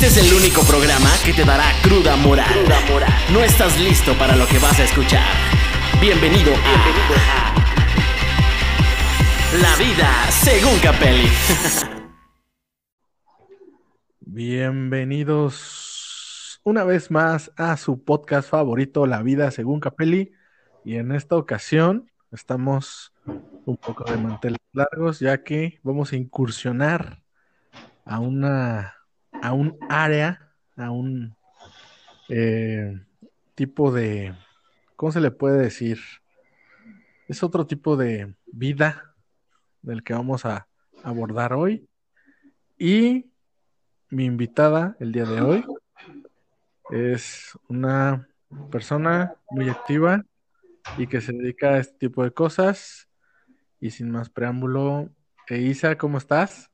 Este es el único programa que te dará cruda moral. No estás listo para lo que vas a escuchar. Bienvenido a, La vida según Capelli. Bienvenidos una vez más a su podcast favorito, La vida según Capelli. Y en esta ocasión estamos un poco de manteles largos, ya que vamos a incursionar a una a un área, a un eh, tipo de, ¿cómo se le puede decir? Es otro tipo de vida del que vamos a abordar hoy. Y mi invitada el día de hoy es una persona muy activa y que se dedica a este tipo de cosas. Y sin más preámbulo, Isa, ¿cómo estás?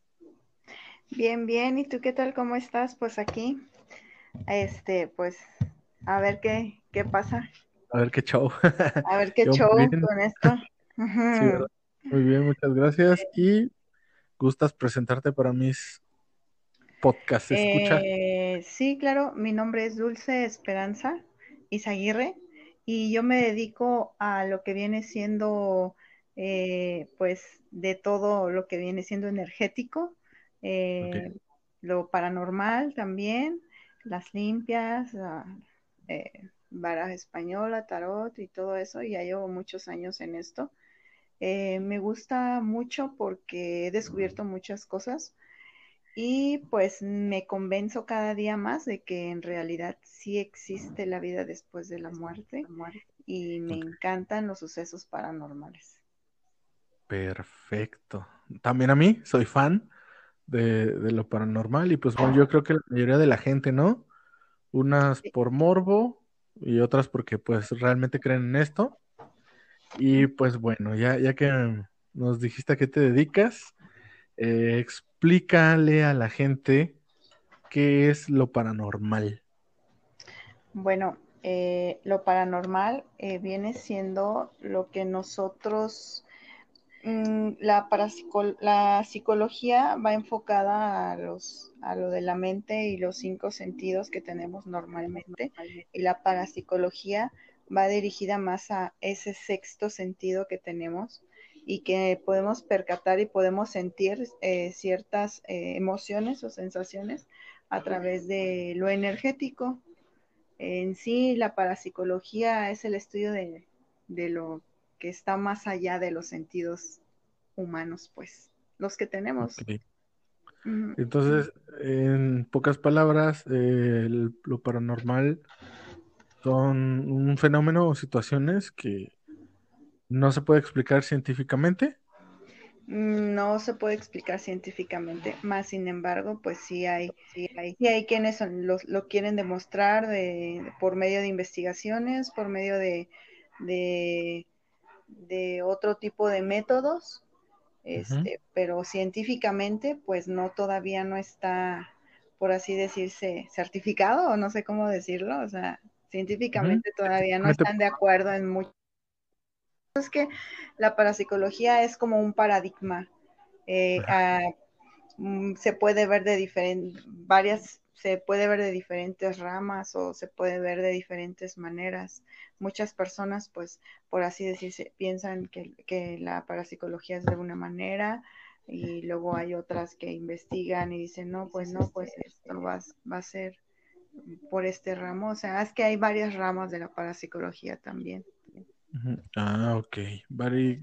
Bien, bien. ¿Y tú qué tal? ¿Cómo estás? Pues aquí, este, pues, a ver qué, qué pasa. A ver qué show. A ver qué show con esto. Muy bien, muchas gracias. Y gustas presentarte para mis podcasts. ¿Escucha? Eh, sí, claro. Mi nombre es Dulce Esperanza Isaguirre y yo me dedico a lo que viene siendo, eh, pues, de todo lo que viene siendo energético eh, lo paranormal también, las limpias, la, eh, baraja española, tarot y todo eso, ya llevo muchos años en esto. Eh, me gusta mucho porque he descubierto muchas cosas y pues me convenzo cada día más de que en realidad sí existe la vida después de la muerte y me encantan los sucesos paranormales. Perfecto. También a mí, soy fan de, lo paranormal y pues bueno, yo creo que la mayoría de la gente, ¿no? Unas por morbo y otras porque pues realmente creen en esto. Y pues bueno, ya, ya que nos dijiste a qué te dedicas, eh, explícale a la gente qué es lo paranormal. Bueno, eh, lo paranormal eh, viene siendo lo que nosotros Mm, la, la psicología va enfocada a, los, a lo de la mente y los cinco sentidos que tenemos normalmente y la parapsicología va dirigida más a ese sexto sentido que tenemos y que podemos percatar y podemos sentir eh, ciertas eh, emociones o sensaciones a través de lo energético. En sí, la parapsicología es el estudio de, de lo que está más allá de los sentidos humanos, pues, los que tenemos. Entonces, en pocas palabras, lo paranormal son un fenómeno o situaciones que no se puede explicar científicamente. No se puede explicar científicamente, más sin embargo, pues sí hay, sí hay, hay quienes lo, quieren demostrar de, por medio de investigaciones, por medio de, de, de otro tipo de métodos, este, pero científicamente, pues no, todavía no está, por así decirse, certificado, o no sé cómo decirlo, o sea, científicamente todavía no están de acuerdo en mucho. Es que la parapsicología es como un paradigma. Eh, mm, se puede ver de diferentes, varias se puede ver de diferentes ramas o se puede ver de diferentes maneras. Muchas personas, pues, por así decirse, piensan que, la parapsicología es de una manera y luego hay otras que investigan y dicen, no, pues no, pues esto va, va a ser por este ramo. O sea, es que hay varias ramas de la parapsicología también. Ah, ok.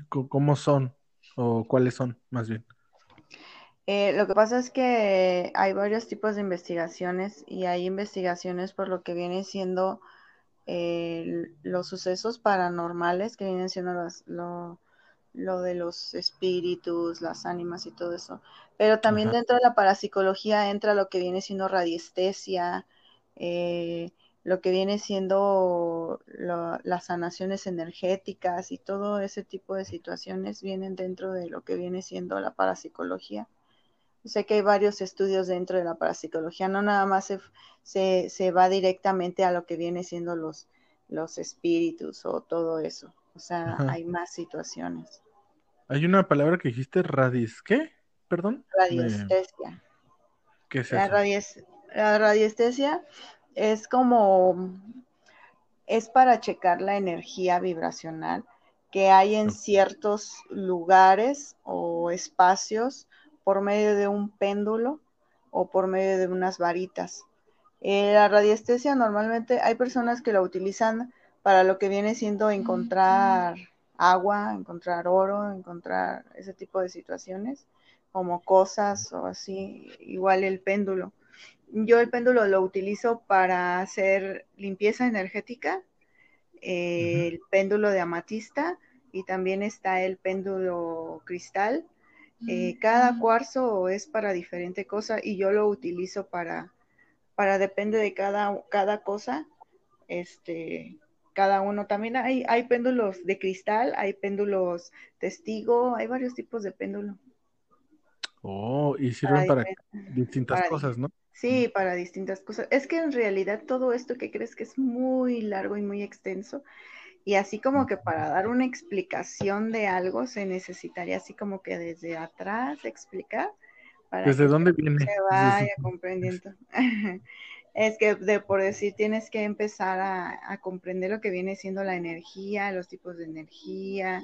¿Cómo son? ¿O cuáles son, más bien? Eh, lo que pasa es que hay varios tipos de investigaciones y hay investigaciones por lo que vienen siendo eh, los sucesos paranormales, que vienen siendo lo, de los espíritus, las ánimas y todo eso. Pero también dentro de la parapsicología entra lo que viene siendo radiestesia, eh, lo que viene siendo las sanaciones energéticas y todo ese tipo de situaciones vienen dentro de lo que viene siendo la parapsicología. Sé que hay varios estudios dentro de la parapsicología, no nada más se, se, va directamente a lo que viene siendo los, los espíritus o todo eso. O sea, hay más situaciones. Hay una palabra que dijiste, radis, ¿qué? Perdón. Radiestesia. ¿Qué es la eso? La radiestesia es como, es para checar la energía vibracional que hay en ciertos lugares o espacios por medio de un péndulo o por medio de unas varitas. Eh, la radiestesia normalmente hay personas que la utilizan para lo que viene siendo encontrar agua, encontrar oro, encontrar ese tipo de situaciones, como cosas o así, igual el péndulo. Yo el péndulo lo utilizo para hacer limpieza energética, eh, el péndulo de amatista y también está el péndulo cristal. Eh, cada cuarzo es para diferente cosa y yo lo utilizo para, para depende de cada, cada cosa, este, cada uno. También hay, hay péndulos de cristal, hay péndulos testigo, hay varios tipos de péndulo. Oh, y sirven para, distintas cosas, ¿no? Sí, para distintas cosas. Es que en realidad todo esto que crees que es muy largo y muy extenso, y así como que para dar una explicación de algo se necesitaría así como que desde atrás explicar. Para ¿Desde dónde viene? Se vaya comprendiendo. es que de por decir tienes que empezar a, comprender lo que viene siendo la energía, los tipos de energía,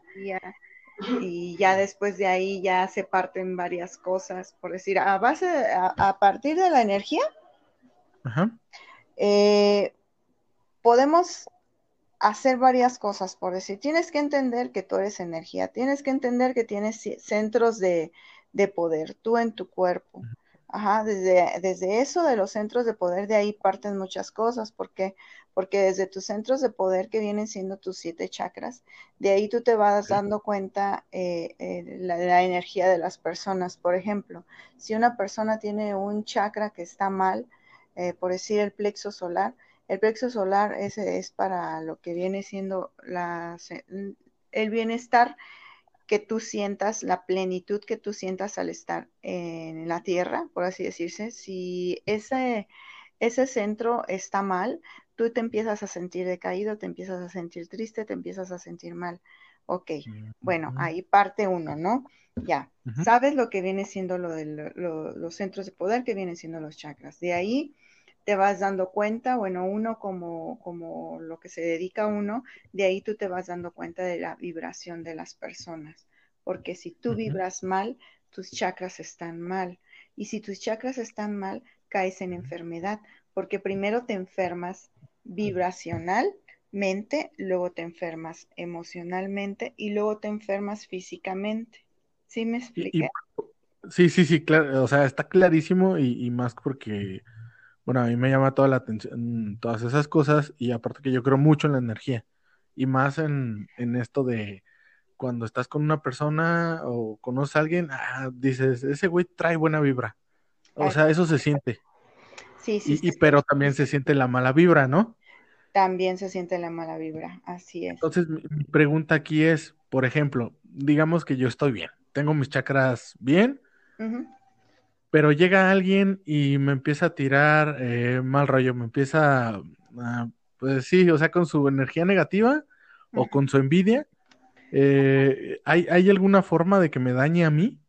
y ya después de ahí ya se parten varias cosas. Por decir, a base, a, partir de la energía, eh, podemos hacer varias cosas, por decir, tienes que entender que tú eres energía, tienes que entender que tienes centros de, poder, tú en tu cuerpo. Ajá, desde, desde eso de los centros de poder, de ahí parten muchas cosas, porque porque desde tus centros de poder que vienen siendo tus siete chakras, de ahí tú te vas dando cuenta eh, eh, la, energía de las personas. Por ejemplo, si una persona tiene un chakra que está mal, eh, por decir el plexo solar, el plexo solar ese es para lo que viene siendo la, el bienestar que tú sientas, la plenitud que tú sientas al estar en la tierra, por así decirse. Si ese, ese centro está mal, tú te empiezas a sentir decaído, te empiezas a sentir triste, te empiezas a sentir mal. Ok, bueno, ahí parte uno, ¿no? Ya, sabes lo que viene siendo lo de los centros de poder, que vienen siendo los chakras. De ahí te vas dando cuenta, bueno, uno como, como lo que se dedica a uno, de ahí tú te vas dando cuenta de la vibración de las personas. Porque si tú vibras mal, tus chakras están mal. Y si tus chakras están mal, caes en enfermedad, porque primero te enfermas vibracionalmente, luego te enfermas emocionalmente y luego te enfermas físicamente. ¿Sí me expliqué? sí, sí, sí, claro, o sea, está clarísimo y, más porque, bueno, a mí me llama toda la atención todas esas cosas y aparte que yo creo mucho en la energía y más en, esto de cuando estás con una persona o conoces a alguien, ah, dices, ese güey trae buena vibra. O sea, eso se siente. Sí, sí. Y, pero también se siente la mala vibra, ¿no? También se siente la mala vibra, así es. Entonces, mi, pregunta aquí es, por ejemplo, digamos que yo estoy bien, tengo mis chakras bien, pero llega alguien y me empieza a tirar eh, mal rollo, me empieza a, pues sí, o sea, con su energía negativa o con su envidia. Eh, ¿hay, ¿Hay alguna forma de que me dañe a mí?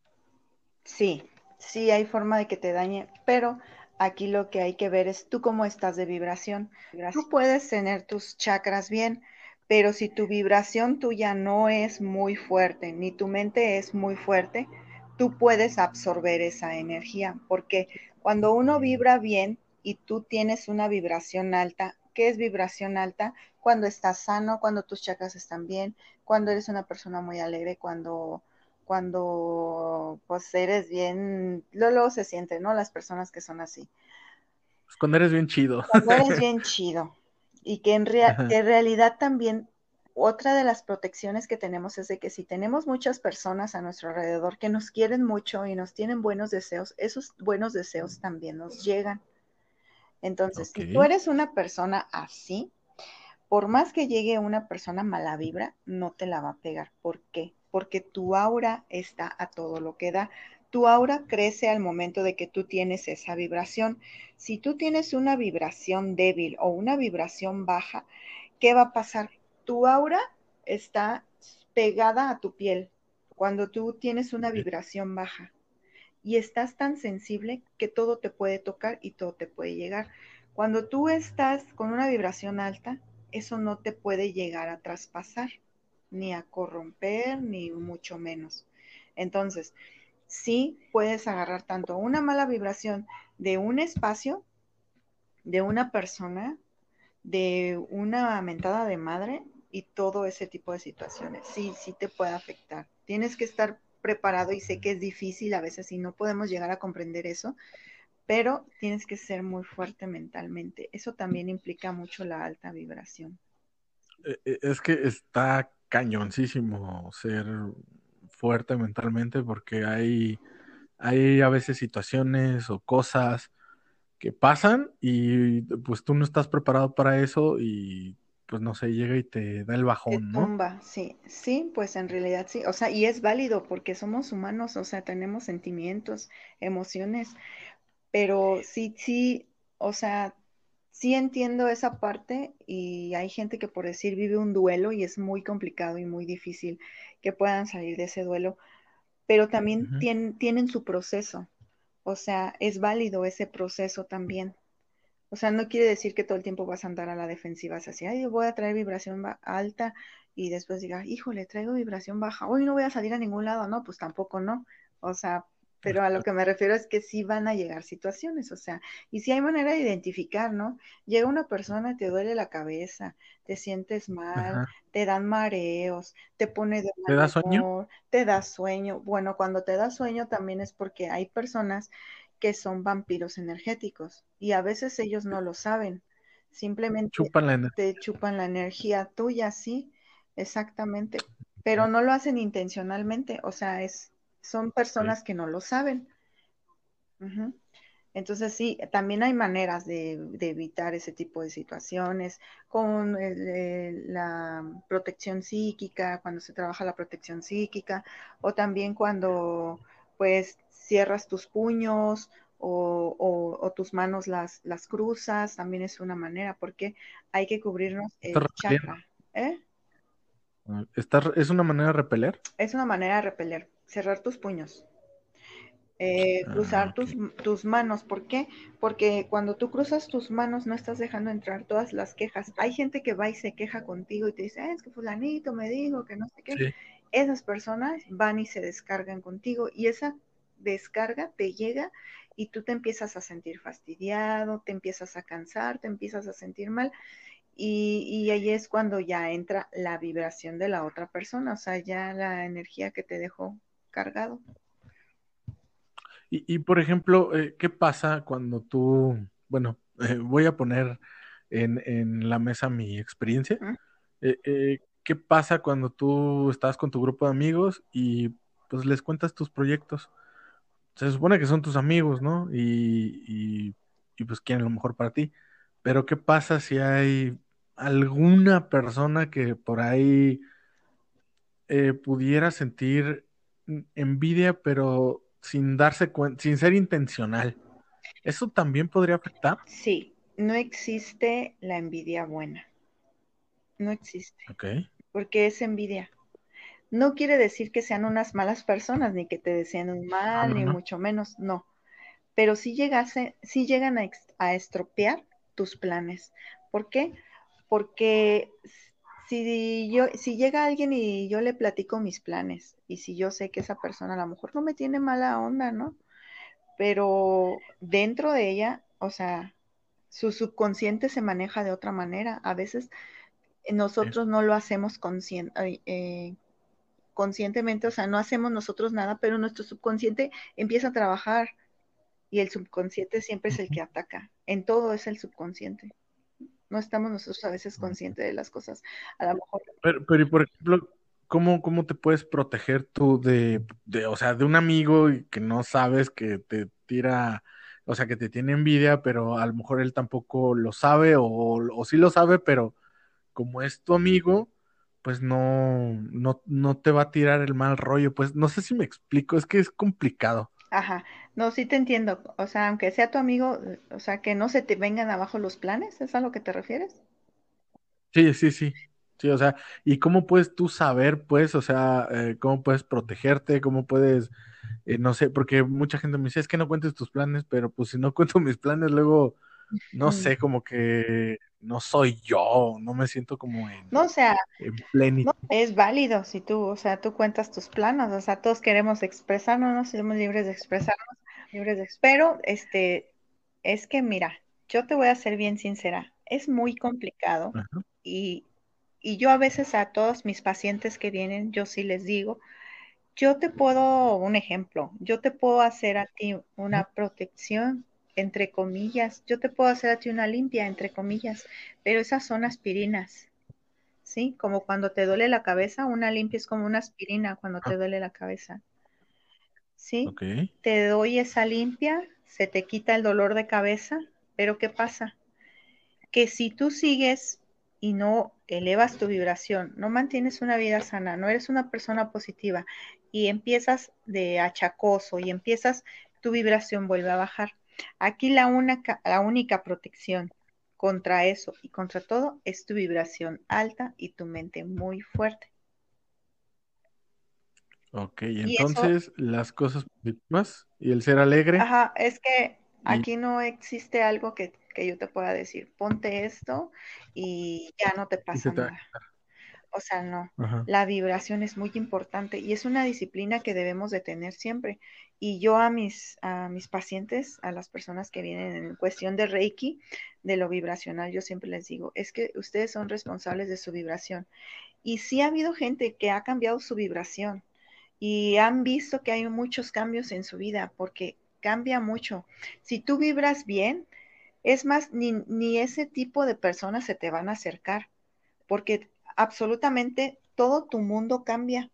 Sí, sí hay forma de que te dañe, pero Aquí lo que hay que ver es tú cómo estás de vibración. Tú puedes tener tus chakras bien, pero si tu vibración tuya no es muy fuerte, ni tu mente es muy fuerte, tú puedes absorber esa energía, porque cuando uno vibra bien y tú tienes una vibración alta, ¿qué es vibración alta? Cuando estás sano, cuando tus chakras están bien, cuando eres una persona muy alegre, cuando cuando pues eres bien, luego, se siente, ¿no? Las personas que son así. Pues cuando eres bien chido. Cuando eres bien chido. Y que en, realidad también otra de las protecciones que tenemos es de que si tenemos muchas personas a nuestro alrededor que nos quieren mucho y nos tienen buenos deseos, esos buenos deseos también nos llegan. Entonces, si tú eres una persona así, por más que llegue una persona mala vibra, no te la va a pegar. ¿Por qué? porque tu aura está a todo lo que da. Tu aura crece al momento de que tú tienes esa vibración. Si tú tienes una vibración débil o una vibración baja, ¿qué va a pasar? Tu aura está pegada a tu piel cuando tú tienes una vibración baja. y estás tan sensible que todo te puede tocar y todo te puede llegar. Cuando tú estás con una vibración alta, eso no te puede llegar a traspasar, ni a corromper, ni mucho menos. Entonces, sí puedes agarrar tanto una mala vibración de un espacio, de una persona, de una mentada de madre y todo ese tipo de situaciones. Sí, sí te puede afectar. Tienes que estar preparado y sé que es difícil a veces y no podemos llegar a comprender eso, pero tienes que ser muy fuerte mentalmente. Eso también implica mucho la alta vibración. E, e, es que está cañoncísimo ser fuerte mentalmente porque hay, hay a veces situaciones o cosas que pasan y pues tú no estás preparado para eso y pues no sé, llega y te da el bajón, ¿no? Tumba, sí, sí, pues en realidad sí, o sea, y es válido porque somos humanos, o sea, tenemos sentimientos, emociones, pero sí, sí, o sea, sí entiendo esa parte y hay gente que por decir vive un duelo y es muy complicado y muy difícil que puedan salir de ese duelo, pero también tienen, tienen su proceso, o sea, es válido ese proceso también. O sea, no quiere decir que todo el tiempo vas a andar a la defensiva, así, ay, voy a traer vibración alta y después diga, híjole, traigo vibración baja, hoy no voy a salir a ningún lado, no, pues tampoco no. O sea, pero a lo que me refiero es que sí van a llegar situaciones, o sea, y si hay manera de identificar, ¿no? Llega una persona, te duele la cabeza, te sientes mal, te dan mareos, te pone de mal ¿Te da sueño? Te da sueño. Bueno, cuando te da sueño también es porque hay personas que son vampiros energéticos y a veces ellos no lo saben. Simplemente te chupan la energía tuya, sí, exactamente, pero no lo hacen intencionalmente, o sea, es son personas que no lo saben. Entonces sí, también hay maneras de, evitar ese tipo de situaciones con la protección psíquica, cuando se trabaja la protección psíquica, o también cuando pues cierras tus puños o, tus manos las, las cruzas, también es una manera, porque hay que cubrirnos el chakra. ¿Eh? Ah, ¿Es una manera de repeler? Es una manera de repeler, cerrar tus puños. Eh, ah, cruzar tus, tus, manos. ¿Por qué? Porque cuando tú cruzas tus manos no estás dejando entrar todas las quejas. Hay gente que va y se queja contigo y te dice, es que fulanito me dijo que no sé qué. Esas personas van y se descargan contigo y esa descarga te llega y tú te empiezas a sentir fastidiado, te empiezas a cansar, te empiezas a sentir mal y, ahí es cuando ya entra la vibración de la otra persona, o sea, ya la energía que te dejó cargado. Y, por ejemplo, eh, ¿qué pasa cuando tú, bueno, eh, voy a poner en, la mesa mi experiencia? Eh, ¿Qué pasa cuando tú estás con tu grupo de amigos y pues les cuentas tus proyectos? Se supone que son tus amigos, ¿no? Y, y, y pues quieren lo mejor para ti. Pero ¿qué pasa si hay alguna persona que por ahí eh, pudiera sentir envidia, pero sin darse cuenta, sin ser intencional. ¿Eso también podría afectar? Sí, no existe la envidia buena. No existe. Ok. Porque es envidia. No quiere decir que sean unas malas personas, ni que te deseen un mal, ah, ni mucho menos, no. Pero sí, llegase, sí llegan a, a estropear tus planes. ¿Por qué? porque si yo, si llega alguien y yo le platico mis planes, y si yo sé que esa persona a lo mejor no me tiene mala onda, ¿no? Pero dentro de ella, o sea, su subconsciente se maneja de otra manera. A veces nosotros no lo hacemos eh, conscientemente, o sea, no hacemos nosotros nada, pero nuestro subconsciente empieza a trabajar y el subconsciente siempre es el que ataca. En todo es el subconsciente no estamos nosotros a veces conscientes de las cosas. A lo mejor. Pero, pero y por ejemplo, ¿cómo, ¿cómo te puedes proteger tú de, de, o sea, de un amigo que no sabes que te tira, o sea, que te tiene envidia, pero a lo mejor él tampoco lo sabe o, o sí lo sabe, pero como es tu amigo, pues no, no, no te va a tirar el mal rollo. Pues no sé si me explico, es que es complicado. Ajá, no, sí te entiendo. O sea, aunque sea tu amigo, o sea, que no se te vengan abajo los planes, ¿es a lo que te refieres? Sí, sí, sí. Sí, o sea, ¿y cómo puedes tú saber, pues, o sea, eh, cómo puedes protegerte, cómo puedes eh, no sé, porque mucha gente me dice, es que no cuentes tus planes, pero pues si no cuento mis planes, luego, no sé, como que no soy yo, no me siento como en, No, o sea, en plenitud. no, es válido si tú, o sea, tú cuentas tus planos, o sea, todos queremos expresarnos, ¿no? Somos libres de expresarnos, libres de, pero, este, es que mira, yo te voy a ser bien sincera, es muy complicado Ajá, y, y yo a veces a todos mis pacientes que vienen, yo sí les digo, yo te puedo, un ejemplo, yo te puedo hacer a ti una protección, entre comillas, yo te puedo hacer a ti una limpia, entre comillas, pero esas son aspirinas, ¿sí? Como cuando te duele la cabeza, una limpia es como una aspirina cuando ah, te duele la cabeza, ¿sí? Te doy esa limpia, se te quita el dolor de cabeza, pero ¿qué pasa? Que si tú sigues y no elevas tu vibración, no mantienes una vida sana, no eres una persona positiva y empiezas de achacoso y empiezas, tu vibración vuelve a bajar. Aquí la única, la única protección contra eso y contra todo es tu vibración alta y tu mente muy fuerte. ok, Y eso, entonces las cosas positivas y el ser alegre ajá, es que y, aquí no existe algo que, que yo te pueda decir, ponte esto y ya no te pasa te nada. O sea, no, Ajá, la vibración es muy importante y es una disciplina que debemos de tener siempre. Y yo a mis, a mis pacientes, a las personas que vienen en cuestión de Reiki, de lo vibracional, yo siempre les digo, es que ustedes son responsables de su vibración. Y sí ha habido gente que ha cambiado su vibración y han visto que hay muchos cambios en su vida porque cambia mucho. Si tú vibras bien, es más, ni, ni ese tipo de personas se te van a acercar porque absolutamente todo tu mundo cambia.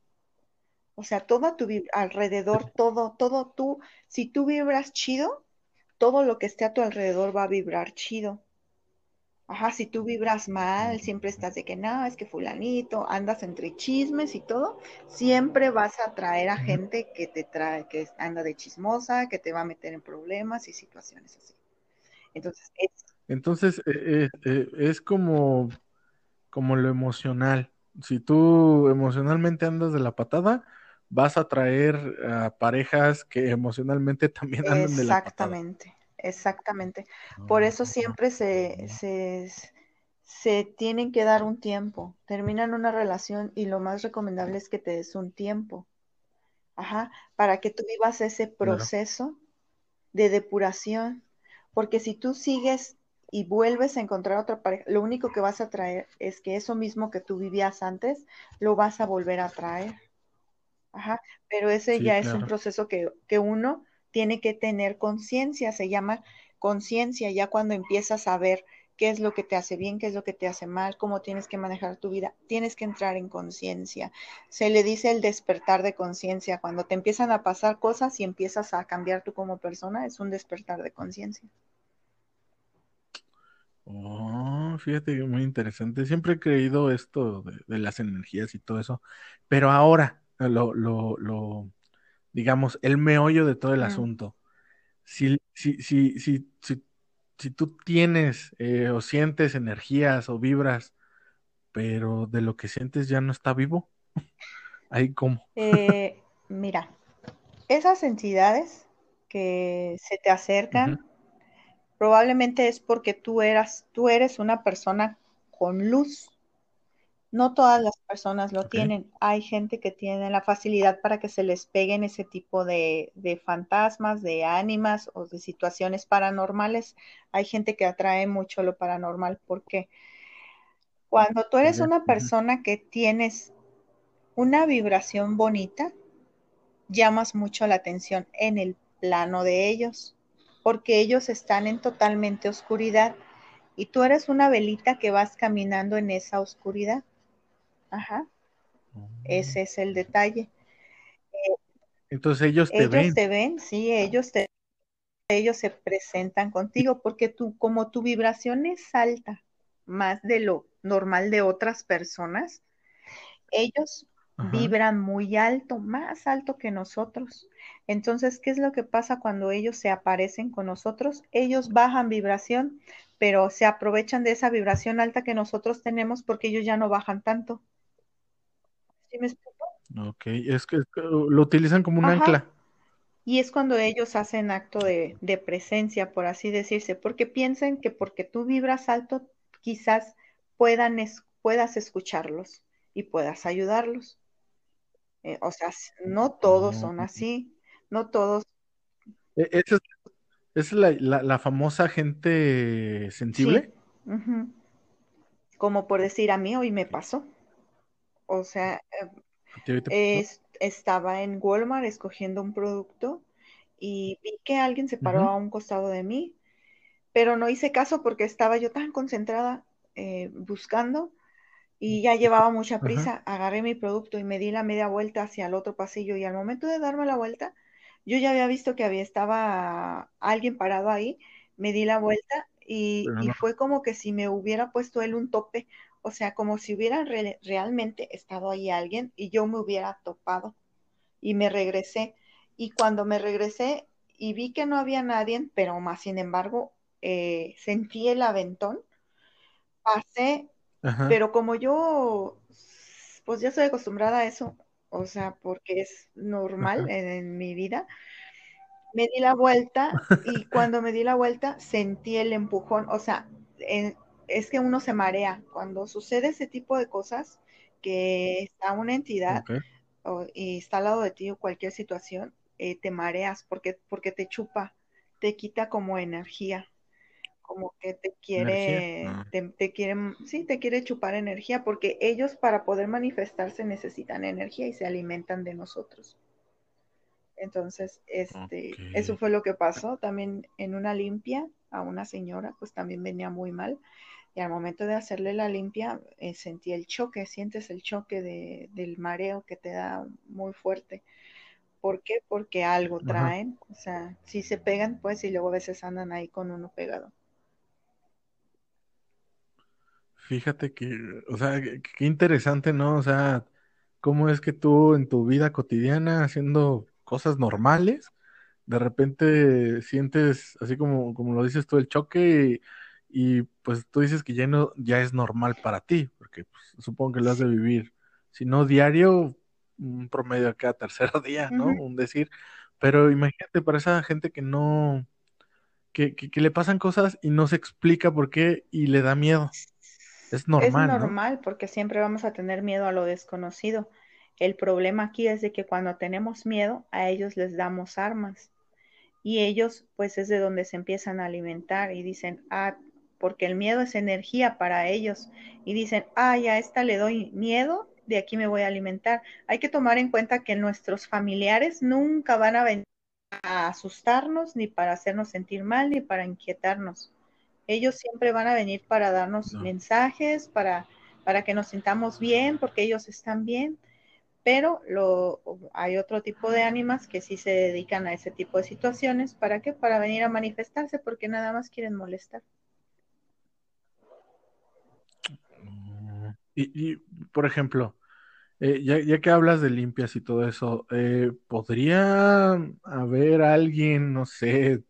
O sea, todo tu alrededor, todo, todo tú, si tú vibras chido, todo lo que esté a tu alrededor va a vibrar chido. Ajá, si tú vibras mal, siempre estás de que no, es que fulanito, andas entre chismes y todo, siempre vas a atraer a gente que te trae, que anda de chismosa, que te va a meter en problemas y situaciones así. Entonces, es, Entonces eh, eh, eh, es como, como lo emocional. Si tú emocionalmente andas de la patada, vas a traer a parejas que emocionalmente también andan de la patada. Exactamente, exactamente. Por Oh, eso siempre se, se, se tienen que dar un tiempo. Terminan una relación y lo más recomendable es que te des un tiempo, ajá, para que tú vivas ese claro. proceso de depuración. Porque si tú sigues y vuelves a encontrar otra pareja, lo único que vas a traer es que eso mismo que tú vivías antes, lo vas a volver a traer. Ajá, pero ese Sí, ya es un proceso que, que uno tiene que tener conciencia, se llama conciencia, ya cuando empiezas a ver qué es lo que te hace bien, qué es lo que te hace mal, cómo tienes que manejar tu vida, tienes que entrar en conciencia. Se le dice el despertar de conciencia, cuando te empiezan a pasar cosas y empiezas a cambiar tú como persona, es un despertar de conciencia. Oh, fíjate que muy interesante. Siempre he creído esto de, de las energías y todo eso, pero ahora lo, lo, lo, digamos, el meollo de todo el Mm. asunto. Si, si, si, si, si, si tú tienes eh, o sientes energías o vibras, pero de lo que sientes ya no está vivo, ahí cómo. Eh, mira, esas entidades que se te acercan Probablemente es porque tú eras, tú eres una persona con luz. No todas las personas lo tienen. Hay gente que tiene la facilidad para que se les peguen ese tipo de, de fantasmas, de ánimas o de situaciones paranormales. Hay gente que atrae mucho lo paranormal porque cuando tú ¿por eres una persona que tienes una vibración bonita, llamas mucho la atención en el plano de ellos, porque ellos están en totalmente oscuridad y tú eres una velita que vas caminando en esa oscuridad. Ajá, Oh. ese es el detalle. Entonces ellos te Ellos ven. te ven, sí, ellos te, ellos se presentan contigo porque tú, como tu vibración es alta, más de lo normal de otras personas, ellos Ajá. vibran muy alto, más alto que nosotros. Entonces, ¿qué es lo que pasa cuando ellos se aparecen con nosotros? Ellos bajan vibración, pero se aprovechan de esa vibración alta que nosotros tenemos porque ellos ya no bajan tanto. ¿Sí me explico? Ok, es que lo utilizan como un Ajá, ancla. Y es cuando ellos hacen acto de, de presencia, por así decirse, porque piensan que porque tú vibras alto, quizás puedan puedas escucharlos y puedas ayudarlos. Eh, o sea, no todos son así, no todos. E, ¿Esa es, la, famosa gente sensible? Como por decir, a mí hoy me pasó. O sea, estaba en Walmart escogiendo un producto y vi que alguien se paró a un costado de mí, pero no hice caso porque estaba yo tan concentrada eh, buscando y ya llevaba mucha prisa. Agarré mi producto y me di la media vuelta hacia el otro pasillo y al momento de darme la vuelta, yo ya había visto que había estaba alguien parado ahí, me di la vuelta y, fue como que si me hubiera puesto él un tope, o sea, como si hubiera realmente estado ahí alguien y yo me hubiera topado y me regresé. Y cuando me regresé y vi que no había nadie, pero más sin embargo, eh, sentí el aventón, pasé, pero como yo, pues ya estoy acostumbrada a eso, o sea, porque es normal en, mi vida, me di la vuelta y cuando me di la vuelta sentí el empujón, o sea, es que uno se marea cuando sucede ese tipo de cosas, que está una entidad y está al lado de ti o cualquier situación, eh, te mareas porque, porque te chupa, te quita como energía como que te quiere, ah. te, te, quiere, sí, te quiere chupar energía, porque ellos para poder manifestarse necesitan energía y se alimentan de nosotros. Entonces, este, eso fue lo que pasó. También en una limpia a una señora, pues también venía muy mal. Y al momento de hacerle la limpia, eh, sentí el choque, sientes el choque de, del mareo que te da muy fuerte. ¿Por qué? Porque algo traen. O sea, si se pegan, pues, y luego a veces andan ahí con uno pegado. Fíjate que, o sea, qué interesante, ¿no? O sea, cómo es que tú en tu vida cotidiana, haciendo cosas normales, de repente sientes, así como, como lo dices tú, el choque y, pues tú dices que ya, no, ya es normal para ti, porque pues, supongo que lo has de vivir, si no diario, un promedio cada tercer día, ¿no? Un decir, pero imagínate para esa gente que no, que, que, que le pasan cosas y no se explica por qué y le da miedo. Es normal. Es normal porque siempre vamos a tener miedo a lo desconocido. El problema aquí es de que cuando tenemos miedo, a ellos les damos armas. Y ellos, pues es de donde se empiezan a alimentar y dicen, ah, porque el miedo es energía para ellos. Y dicen, ah, ya a esta le doy miedo, de aquí me voy a alimentar. Hay que tomar en cuenta que nuestros familiares nunca van a venir a asustarnos, ni para hacernos sentir mal, ni para inquietarnos. Ellos siempre van a venir para darnos mensajes, para, para que nos sintamos bien, porque ellos están bien, pero lo, hay otro tipo de ánimas que sí se dedican a ese tipo de situaciones. ¿Para qué? Para venir a manifestarse, porque nada más quieren molestar. Y, por ejemplo, eh, ya, que hablas de limpias y todo eso, eh, ¿podría haber alguien, no sé,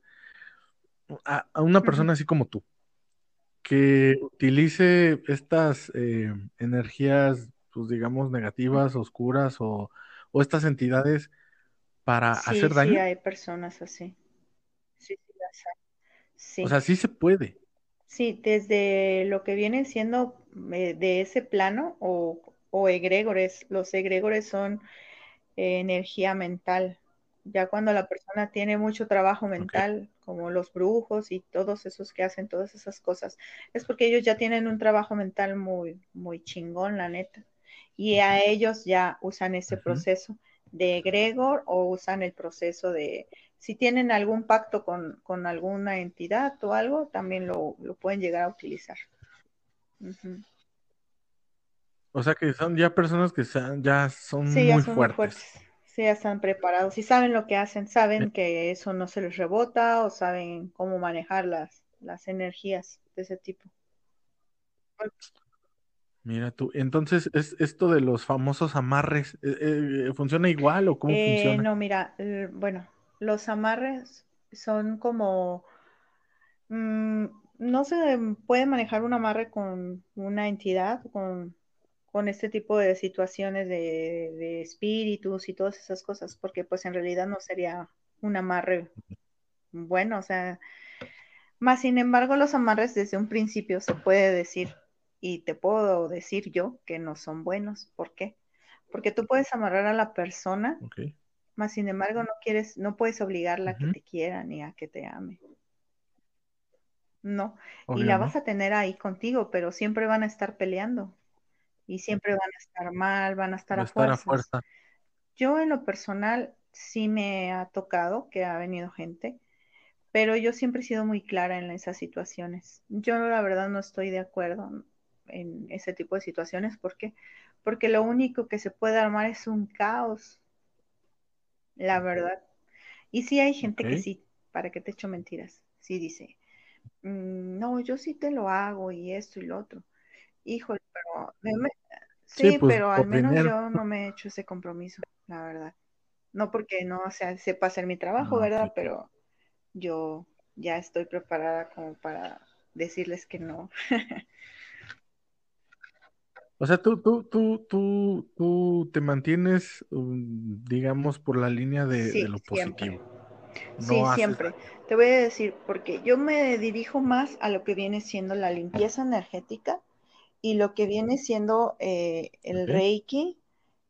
a, una persona así como tú, que utilice estas eh, energías, pues digamos, negativas, oscuras o, estas entidades para hacer daño. Sí, hay personas así. Sí, sí, O sea, sí se puede. Sí, desde lo que viene siendo eh, de ese plano o, o egregores. Los egregores son eh, energía mental. Ya cuando la persona tiene mucho trabajo mental, como los brujos y todos esos que hacen todas esas cosas, es porque ellos ya tienen un trabajo mental muy, muy chingón, la neta. Y a ellos ya usan ese proceso de egregor o usan el proceso de, si tienen algún pacto con, alguna entidad o algo, también lo, pueden llegar a utilizar. O sea que son ya personas que ya son, muy, fuertes sí, ya están preparados y saben lo que hacen, saben que eso no se les rebota o saben cómo manejar las, las energías de ese tipo. Mira tú, entonces, ¿es esto de los famosos amarres eh, eh, funciona igual o cómo eh, funciona? No, mira, bueno, los amarres son como, mm, no se puede manejar un amarre con una entidad, con con este tipo de situaciones de, espíritus y todas esas cosas, porque pues en realidad no sería un amarre bueno, o sea, más sin embargo los amarres desde un principio se puede decir y te puedo decir yo que no son buenos. ¿Por qué? Porque tú puedes amarrar a la persona, más sin embargo no quieres, no puedes obligarla a que te quiera ni a que te ame. No, y la vas a tener ahí contigo, pero siempre van a estar peleando y siempre van a estar mal, van a estar, a, estar a fuerza. Yo en lo personal sí me ha tocado que ha venido gente, pero yo siempre he sido muy clara en esas situaciones. Yo la verdad no estoy de acuerdo en ese tipo de situaciones. ¿Por qué? Porque lo único que se puede armar es un caos, la verdad. Y sí hay gente que sí, para que te echo mentiras, sí dice, mm, no, yo sí te lo hago y esto y lo otro. Híjole, sí, pues, pero al menos yo no me he hecho ese compromiso, la verdad. No porque no o sea, sepa hacer mi trabajo, ¿verdad? Pero yo ya estoy preparada como para decirles que no. O sea, tú, tú, tú, tú, tú te mantienes, um, digamos, por la línea de, lo positivo. sí, siempre. Te voy a decir, porque yo me dirijo más a lo que viene siendo la limpieza energética y lo que viene siendo eh, el Reiki,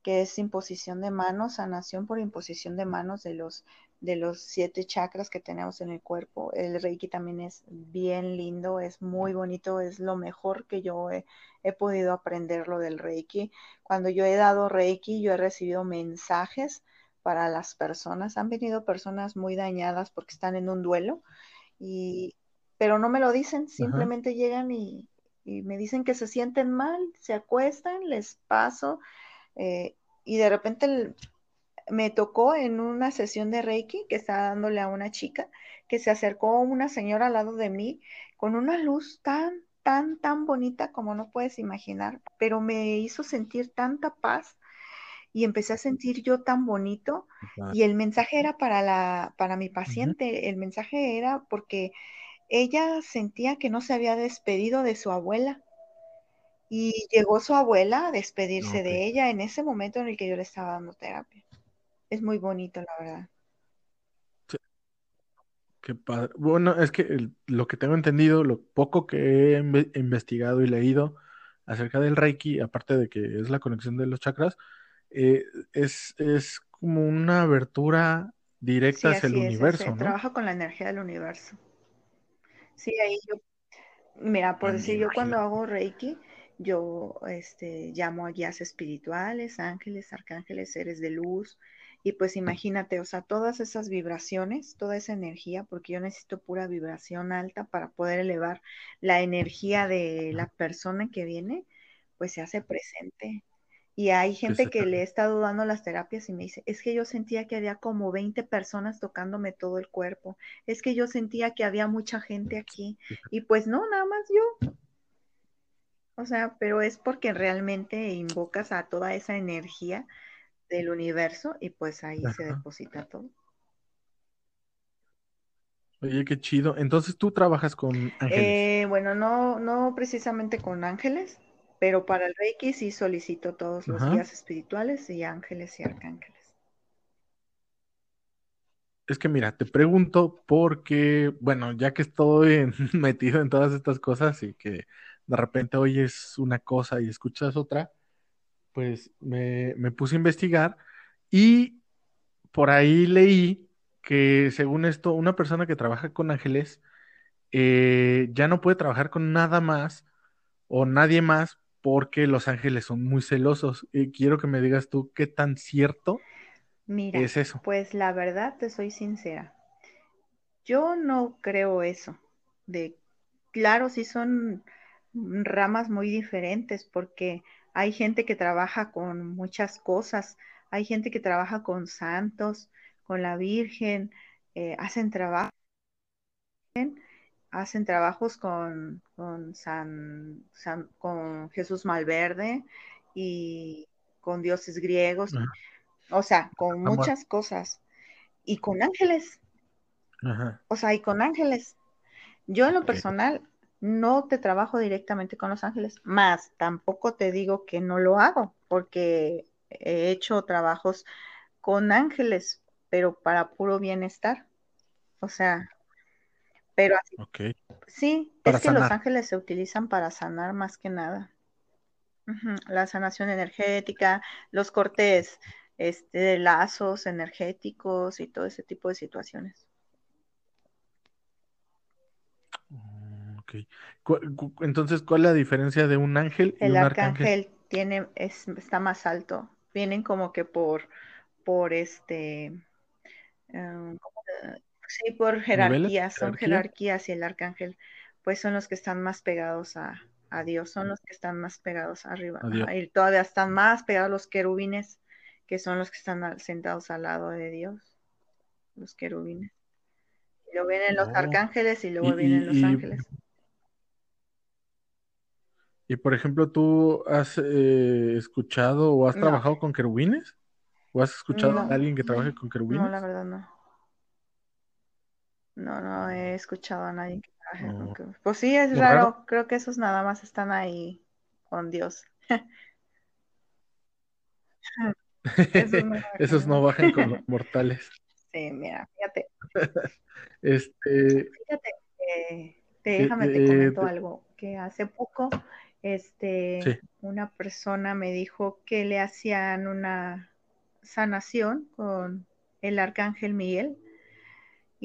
que es imposición de manos, sanación por imposición de manos de los de los siete chakras que tenemos en el cuerpo. El Reiki también es bien lindo, es muy bonito, es lo mejor que yo he, podido aprender lo del Reiki. Cuando yo he dado Reiki, yo he recibido mensajes para las personas. Han venido personas muy dañadas porque están en un duelo, y, pero no me lo dicen, simplemente llegan y, me dicen que se sienten mal, se acuestan, les paso. Eh, y de repente me tocó en una sesión de Reiki que estaba dándole a una chica que se acercó una señora al lado de mí con una luz tan, tan, tan bonita como no puedes imaginar, pero me hizo sentir tanta paz y empecé a sentir yo tan bonito y el mensaje era para la para mi paciente, el mensaje era porque ella sentía que no se había despedido de su abuela y llegó su abuela a despedirse de ella en ese momento en el que yo le estaba dando terapia. Es muy bonito, la verdad. Qué padre. Bueno, es que lo que tengo entendido, lo poco que he investigado y leído acerca del Reiki, aparte de que es la conexión de los chakras, eh, es, es como una abertura directa hacia el universo, ¿no? Trabaja con la energía del universo. Sí, ahí yo, mira, por decir, yo cuando hago Reiki, yo este, llamo a guías espirituales, ángeles, arcángeles, seres de luz, y pues imagínate, o sea, todas esas vibraciones, toda esa energía, porque yo necesito pura vibración alta para poder elevar la energía de la persona que viene, pues se hace presente. Y hay gente que le he estado dando las terapias y me dice, es que yo sentía que había como 20 personas tocándome todo el cuerpo, es que yo sentía que había mucha gente aquí y pues no, nada más yo. O sea, pero es porque realmente invocas a toda esa energía del universo y pues ahí se deposita todo. Oye, qué chido. Entonces tú trabajas con ángeles. Eh, bueno, no, no precisamente con ángeles, pero para el Reiki sí solicito todos los días espirituales y ángeles y arcángeles. Es que mira, te pregunto porque, bueno, ya que estoy metido en todas estas cosas y que de repente oyes una cosa y escuchas otra, pues me, puse a investigar y por ahí leí que según esto, una persona que trabaja con ángeles eh, ya no puede trabajar con nada más o nadie más porque los ángeles son muy celosos. Y quiero que me digas tú qué tan cierto es eso. Pues la verdad, te soy sincera. Yo no creo eso. De claro, sí son ramas muy diferentes porque hay gente que trabaja con muchas cosas, hay gente que trabaja con santos, con la Virgen, eh, hacen trabajo, hacen trabajos con, con, San, con Jesús Malverde y con dioses griegos, o sea, con muchas cosas, y con ángeles, o sea, y con ángeles. Yo en lo personal no te trabajo directamente con los ángeles, más tampoco te digo que no lo hago, porque he hecho trabajos con ángeles, pero para puro bienestar. O sea, pero así, sí, Para es que los ángeles se utilizan para sanar más que nada. La sanación energética, los cortes este, de lazos energéticos y todo ese tipo de situaciones. Mm, ok. Cu- cu- Entonces, ¿cuál es la diferencia de un ángel y El un arcángel? arcángel tiene, es, está más alto. Vienen como que por, por este, em, ¿cómo se- sí, por ¿Niveles? jerarquías, son ¿Jerarquía? jerarquías y el arcángel, pues son los que están más pegados a, a Dios, son los que están más pegados arriba. Y todavía están más pegados los querubines, que son los que están sentados al lado de Dios, los querubines. Y luego vienen los Oh. arcángeles y Y, luego vienen los y- ángeles. y, por ejemplo, ¿tú has eh, escuchado o has No. trabajado con querubines? ¿O has escuchado No. a alguien que trabaje con querubines? No, la verdad no. No, no he escuchado a nadie que trabaje con. Pues sí, es ¿Muy raro. raro? Creo que esos nada más están ahí con Dios. Esos no Esos no bajan con los mortales. Sí, mira, fíjate, Este, fíjate, eh, te- Eh, déjame te eh, comento algo, que hace poco, este, Sí. una persona me dijo que le hacían una sanación con el arcángel Miguel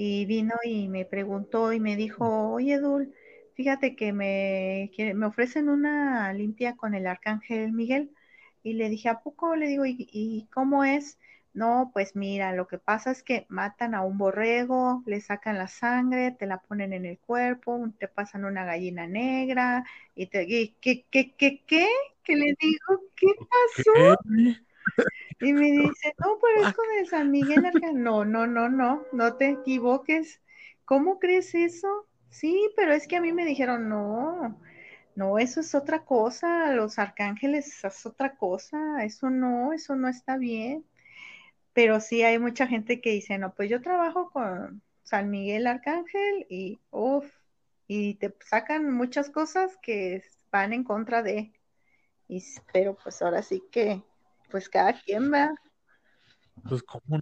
y vino y me preguntó y me dijo, oye Dul, fíjate que me, que me ofrecen una limpia con el arcángel Miguel. Y le dije, ¿a poco? Le digo, ¿y, y cómo es? No, pues mira, lo que pasa es que matan a un borrego, le sacan la sangre, te la ponen en el cuerpo, te pasan una gallina negra y te... y, ¿Qué, qué, qué, qué? ¿Qué le digo? ¿Qué pasó? ¿qué? Y me dice, no, pero es con el San Miguel Arcángel. No, no, no, no, no te equivoques. ¿Cómo crees eso? Sí, pero es que a mí me dijeron, no, no, eso es otra cosa, los arcángeles es otra cosa, eso no, eso no está bien. Pero sí hay mucha gente que dice, no, pues yo trabajo con San Miguel Arcángel y, uff, y te sacan muchas cosas que van en contra de, y, pero pues ahora sí que, pues cada quien va. Pues, ¿cómo?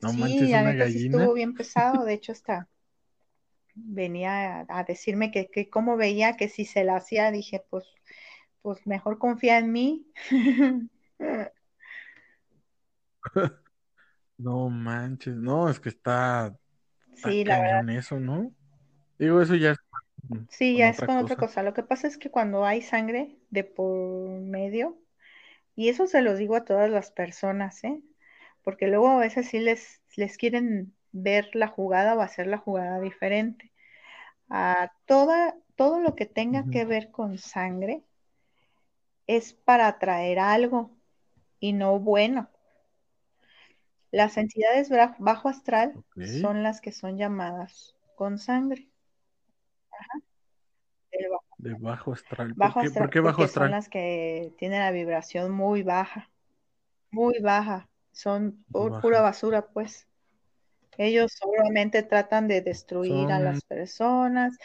no sí, manches, una neta sí gallina. estuvo bien pesado, de hecho hasta venía a, a decirme que, que cómo veía que si se la hacía, dije, pues, pues mejor confía en mí. No manches, no, es que está, está sí, la verdad, eso, ¿no? Digo, eso ya es sí, con ya es con otra cosa. Lo que pasa es que cuando hay sangre de por medio, y eso se lo digo a todas las personas, ¿eh? Porque luego a veces sí les, les quieren ver la jugada o hacer la jugada diferente. A toda, todo lo que tenga que ver con sangre es para atraer algo y no bueno. Las entidades bajo astral son las que son llamadas con sangre. De bajo astral. ¿Por bajo qué, astral, por qué bajo porque son astral? las que tienen la vibración muy baja, muy baja. Son pura basura, pues. Ellos solamente tratan de destruir a las personas,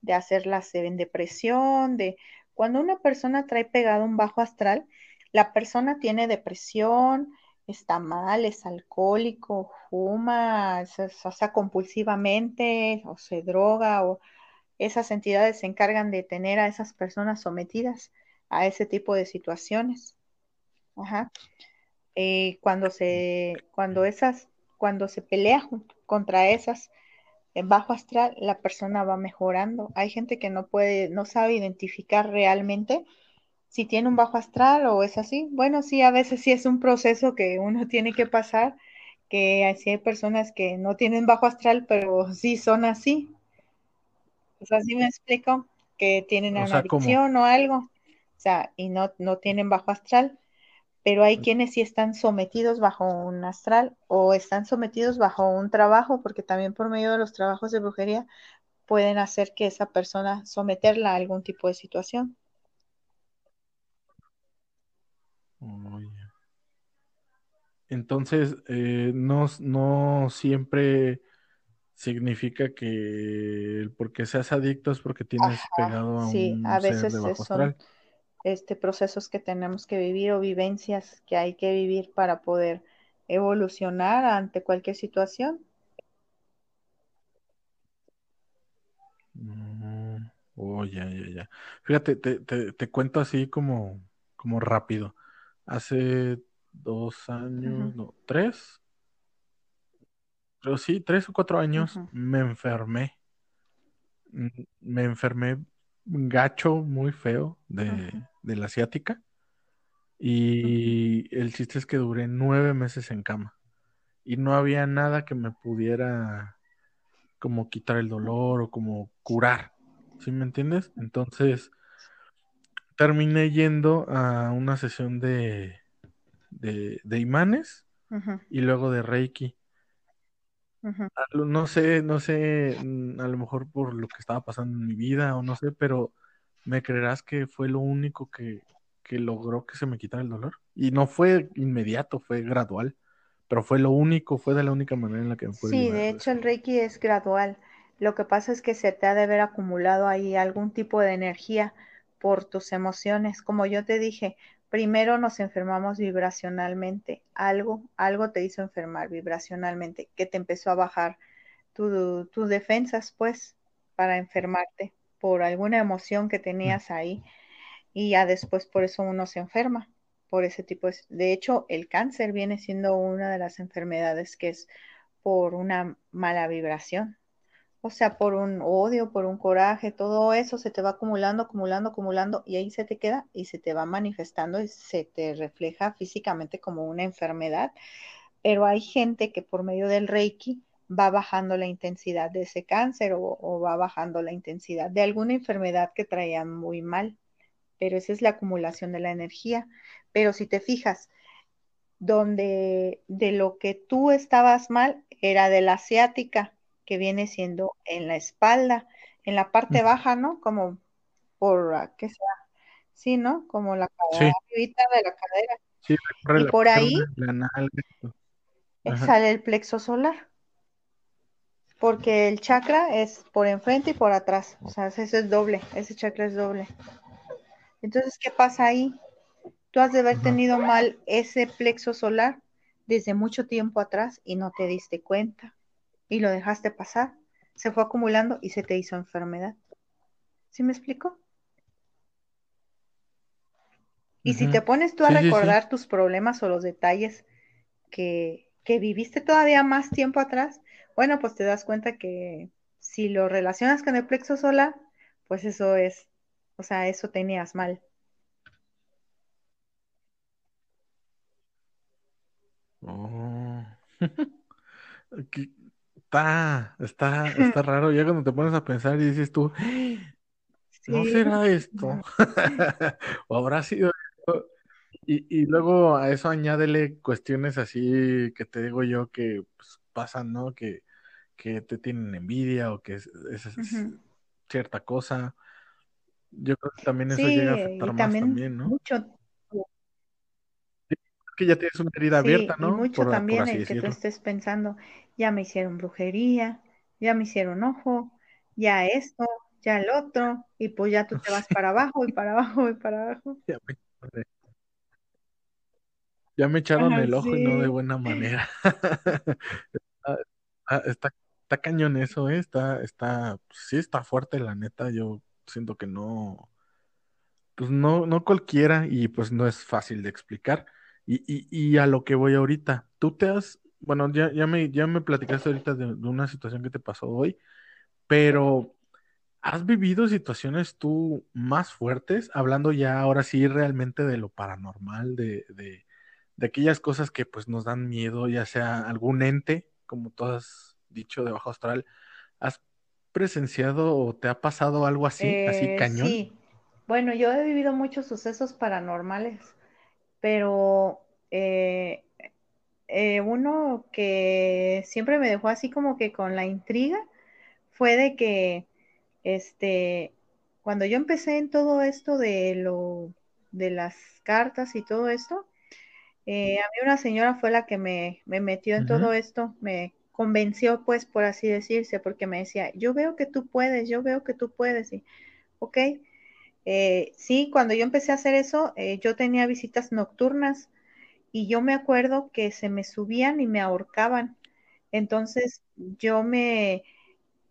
de hacerlas en depresión, de cuando una persona trae pegado un bajo astral, la persona tiene depresión, está mal, es alcohólico, fuma, se, o sea, compulsivamente, o se droga, o esas entidades se encargan de tener a esas personas sometidas a ese tipo de situaciones. Ajá. Eh, cuando se, cuando esas, cuando se pelea contra esas en bajo astral, la persona va mejorando. Hay gente que no puede, no sabe identificar realmente si tiene un bajo astral o es así. Bueno, sí, a veces sí es un proceso que uno tiene que pasar, que así hay personas que no tienen bajo astral, pero sí son así. Pues así me explico, que tienen o una sea, ¿cómo? adicción o algo, o sea, y no, no tienen bajo astral, pero hay quienes sí están sometidos bajo un astral o están sometidos bajo un trabajo, porque también por medio de los trabajos de brujería pueden hacer que esa persona someterla a algún tipo de situación. Oh. Entonces, eh, no, no siempre significa que el porque seas adicto es porque tienes Ajá, pegado a sí, a un ser de veces son este, procesos que tenemos que vivir o vivencias que hay que vivir para poder evolucionar ante cualquier situación. Mm, oh, ya, ya, ya. Fíjate, te, te, te cuento así como, como rápido. Hace dos años, no, tres, pero sí, tres o cuatro años me enfermé. Mm, Me enfermé gacho, muy feo de, de la ciática. ujú. Y el chiste es que duré nueve meses en cama. Y no había nada que me pudiera como quitar el dolor o como curar. ¿Sí me entiendes? Entonces terminé yendo a una sesión de, de, de imanes y luego de Reiki. No sé, no sé, mm, a lo mejor por lo que estaba pasando en mi vida o no sé, pero me creerás que fue lo único que, que logró que se me quitara el dolor. Y no fue inmediato, fue gradual, pero fue lo único, fue de la única manera en la que me pude Sí, de hecho el Reiki es gradual. Lo que pasa es que se te ha de haber acumulado ahí algún tipo de energía por tus emociones. Como yo te dije, primero nos enfermamos vibracionalmente. Algo, algo te hizo enfermar vibracionalmente, que te empezó a bajar tu- tus defensas, pues, para enfermarte por alguna emoción que tenías ahí. Y ya después por eso uno se enferma, por ese tipo de... De hecho, el cáncer viene siendo una de las enfermedades que es por una mala vibración. O sea, por un odio, por un coraje, todo eso se te va acumulando, acumulando, acumulando y ahí se te queda y se te va manifestando y se te refleja físicamente como una enfermedad. Pero hay gente que por medio del Reiki va bajando la intensidad de ese cáncer o, va bajando la intensidad de alguna enfermedad que traían muy mal. Pero esa es la acumulación de la energía. Pero si te fijas, donde de lo que tú estabas mal era de la asiática, que viene siendo en la espalda, en la parte baja, ¿no? Como por, ah, ¿qué sea? Sí, ¿no? Como la cadera, Sí, de la cadera. sí, recorre Y la por ahí la eh, Ajá. sale el plexo solar, porque el chakra es por enfrente y por atrás. O sea, eso es doble, ese chakra es doble. Entonces, ¿qué pasa ahí? Tú has de haber Ajá. tenido mal ese plexo solar desde mucho tiempo atrás y no te diste cuenta y lo dejaste pasar. Se fue acumulando y se te hizo enfermedad. ¿Sí me explico? Y si te pones tú a Sí, sí, sí. recordar tus problemas o los detalles que, que viviste todavía más tiempo atrás, bueno, pues te das cuenta que si lo relacionas con el plexo solar, pues eso es, o sea, eso tenías mal. Oh. Está, está, está raro. Ya cuando te pones a pensar y dices tú, ¿no será esto? ¿O habrá sido esto? Y, y luego a eso añádele cuestiones así que te digo yo que pues, pasan, ¿no? Que, que te tienen envidia o que es, es- es ujú. cierta cosa. Yo creo que también eso llega a afectar más también ¿no? mucho, que ya tienes una herida abierta, Sí, y ¿no? mucho Por, también el que tú estés pensando, ya me hicieron brujería, ya me hicieron ojo, ya esto, ya el otro, y pues ya tú te vas para abajo y para abajo y para abajo. Ya me, ya me echaron Ajá, el ojo y no de buena manera. Ah, está, está cañón eso, ¿eh? Está, está, sí está fuerte, la neta. Yo siento que no, pues no, no cualquiera y pues no es fácil de explicar. Y, y, y a lo que voy ahorita, tú te has, bueno, ya, ya me, ya me platicaste ahorita de, de una situación que te pasó hoy, pero ¿has vivido situaciones tú más fuertes? Hablando ya ahora sí realmente de lo paranormal, de, de, de aquellas cosas que pues nos dan miedo, ya sea algún ente, como tú has dicho, de bajo astral ¿Has presenciado o te ha pasado algo así, así Eh, cañón? sí, bueno, yo he vivido muchos sucesos paranormales, pero eh, eh, uno que siempre me dejó así como que con la intriga fue de que Este, cuando yo empecé en todo esto de lo de las cartas y todo esto, eh, a mí una señora fue la que me, me metió en todo esto, me convenció, pues, por así decirse, porque me decía, yo veo que tú puedes, yo veo que tú puedes, y, ok, eh, sí, cuando yo empecé a hacer eso, eh, yo tenía visitas nocturnas y yo me acuerdo que se me subían y me ahorcaban. Entonces yo me,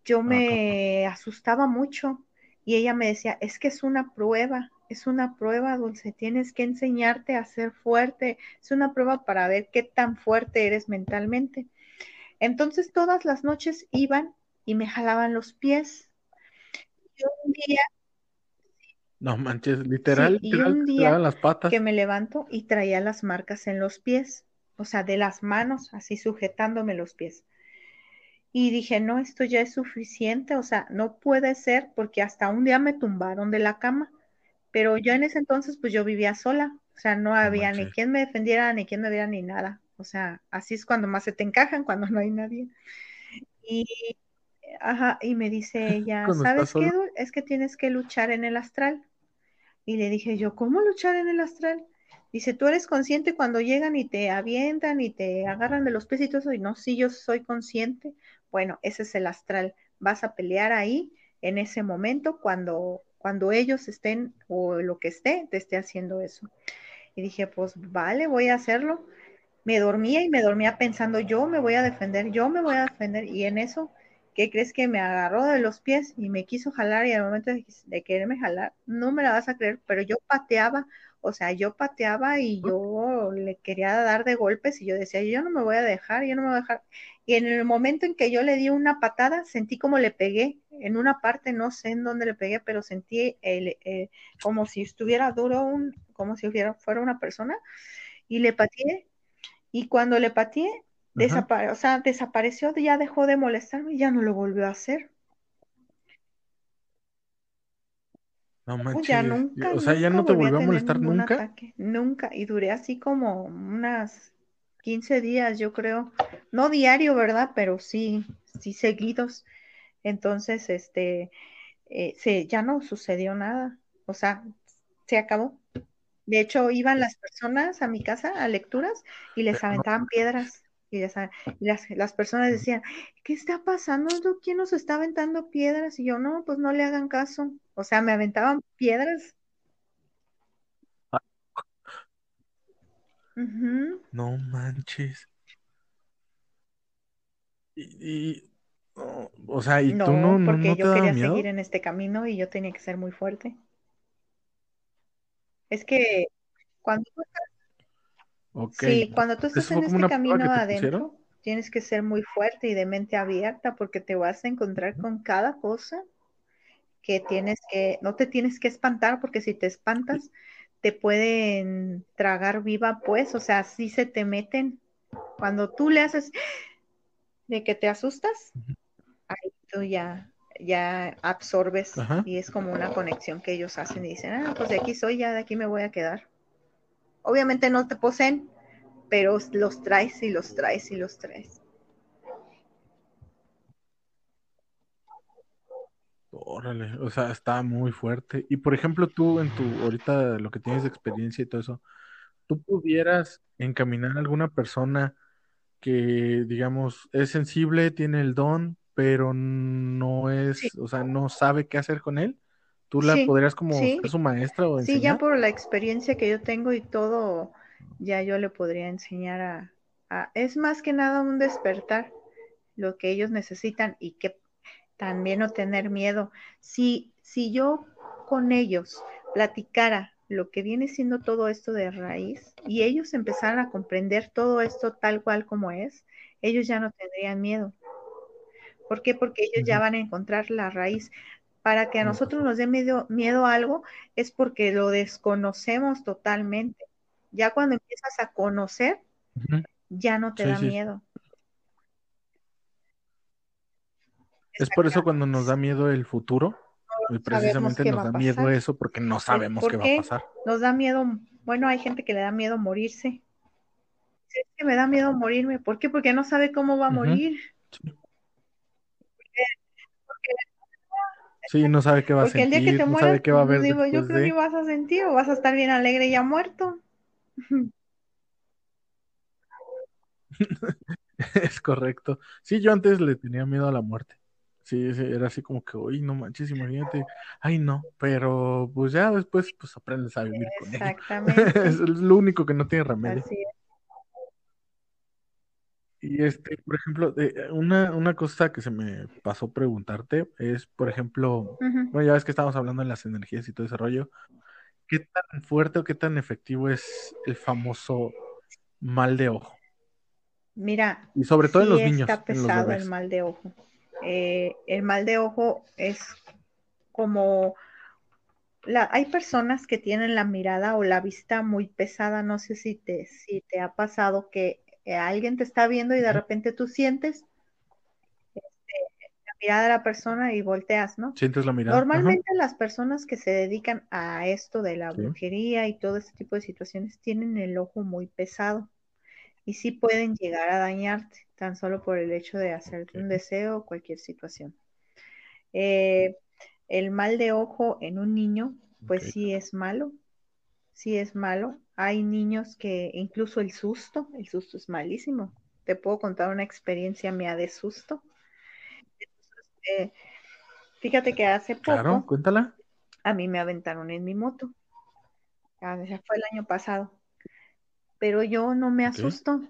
yo me asustaba mucho y ella me decía, es que es una prueba, es una prueba, Dulce, tienes que enseñarte a ser fuerte, es una prueba para ver qué tan fuerte eres mentalmente. Entonces todas las noches iban y me jalaban los pies. Yo un día no manches, literal, y un día las patas. que me levanto y traía las marcas en los pies, o sea, de las manos, así sujetándome los pies. Y dije, no, esto ya es suficiente, o sea, no puede ser, porque hasta un día me tumbaron de la cama, pero yo en ese entonces, pues yo vivía sola, o sea, no había ni quien me defendiera, ni quien me viera, ni nada. O sea, así es cuando más se te encajan, cuando no hay nadie. Y, ajá, y me dice ella, ¿sabes qué? Es que tienes que luchar en el astral. Y le dije yo, ¿cómo luchar en el astral? Dice, tú eres consciente cuando llegan y te avientan y te agarran de los pies y todo eso. No, sí, yo soy consciente. Bueno, ese es el astral. Vas a pelear ahí en ese momento cuando, cuando ellos estén o lo que esté, te esté haciendo eso. Y dije, pues vale, voy a hacerlo. Me dormía y me dormía pensando, yo me voy a defender, yo me voy a defender. Y en eso ¿qué crees que me agarró de los pies y me quiso jalar y al momento de, quererme jalar, no me la vas a creer, pero yo pateaba, o sea, yo pateaba y yo le quería dar de golpes y yo decía, yo no me voy a dejar, yo no me voy a dejar. Y en el momento en que yo le di una patada, sentí como le pegué, en una parte, no sé en dónde le pegué, pero sentí el, eh, como si estuviera duro, un, como si fuera una persona, y le pateé. Y cuando le pateé, o sea, desapareció, ya dejó de molestarme y ya no lo volvió a hacer. No manches. Ya nunca, o sea, ya no te volvió a, molestar nunca. Nunca. Y duré así como unas 15 días, yo creo. No diario, ¿verdad? Pero sí, sí seguidos. Entonces, este, eh, se, ya no sucedió nada. O sea, se acabó. De hecho, iban las personas a mi casa a lecturas y les aventaban piedras. Y, las, las, personas decían, ¿qué está pasando? ¿Quién nos está aventando piedras? Y yo, no, pues no le hagan caso. O sea, me aventaban piedras. No manches. Y, o sea, y tú no, no, porque yo quería seguir en este camino y yo tenía que ser muy fuerte. Es que cuando Sí, cuando tú estás en este camino adentro, tienes que ser muy fuerte y de mente abierta porque te vas a encontrar con cada cosa que tienes que, no te tienes que espantar porque si te espantas, te pueden tragar viva, pues, o sea, si se te meten. Cuando tú le haces de que te asustas, ahí tú ya, ya absorbes y es como una conexión que ellos hacen y dicen, ah, pues de aquí soy, ya de aquí me voy a quedar. Obviamente no te poseen, pero los traes y los traes y los traes. Órale, o sea, está muy fuerte. Y por ejemplo, tú en tu, ahorita lo que tienes de experiencia y todo eso, ¿tú pudieras encaminar a alguna persona que, digamos, es sensible, tiene el don, pero no es, o sea, no sabe qué hacer con él? ¿Tú la podrías como ser su maestra o enseñar? Sí, ya por la experiencia que yo tengo y todo, ya yo le podría enseñar a, es más que nada un despertar lo que ellos necesitan y que también no tener miedo. Si, si yo con ellos platicara lo que viene siendo todo esto de raíz y ellos empezaran a comprender todo esto tal cual como es, ellos ya no tendrían miedo. ¿Por qué? Porque ellos ya van a encontrar la raíz para que a nosotros nos dé miedo, miedo algo es porque lo desconocemos totalmente. Ya cuando empiezas a conocer, ya no te da miedo. Es por eso cuando nos da miedo el futuro, precisamente nos da miedo eso porque no sabemos qué va a pasar. Nos da miedo, bueno, hay gente que le da miedo morirse. Es que me da miedo morirme. ¿Por qué? Porque no sabe cómo va a morir. Sí, no sabe qué va a sentir. Porque el día que te mueras, no sabe qué va a pues, haber. Digo, yo creo que vas a sentir o vas a estar bien alegre ya muerto. es correcto. Sí, yo antes le tenía miedo a la muerte. Sí, era así como que, uy, no manches, imagínate. Ay, no, pero pues ya después pues aprendes a vivir con ella. Exactamente. es lo único que no tiene remedio. Así es. Y este, por ejemplo, de- una, una cosa que se me pasó preguntarte es, por ejemplo, Ujú. bueno, ya ves que estamos hablando de las energías y todo ese rollo, ¿qué tan fuerte o qué tan efectivo es el famoso mal de ojo? Mira, Y sobre todo en los niños, está en los pesado el bebés. mal de ojo. Eh, el mal de ojo es como la, hay personas que tienen la mirada o la vista muy pesada. No sé si te, si te ha pasado que eh, alguien te está viendo y de repente tú sientes este, la mirada de la persona y volteas, ¿no? ¿Sientes la mirada? Ajá. Normalmente las personas que se dedican a esto de la Sí. brujería y todo este tipo de situaciones tienen el ojo muy pesado y sí pueden llegar a dañarte tan solo por el hecho de hacerte un deseo o cualquier situación. Eh, el mal de ojo en un niño, pues sí es malo, sí es malo. Hay niños que incluso el susto, el susto es malísimo. Te puedo contar una experiencia mía de susto. Eh, fíjate que hace Claro, poco cuéntala. a mí me aventaron en mi moto. Ah, fue el año pasado. Pero yo no me asusto.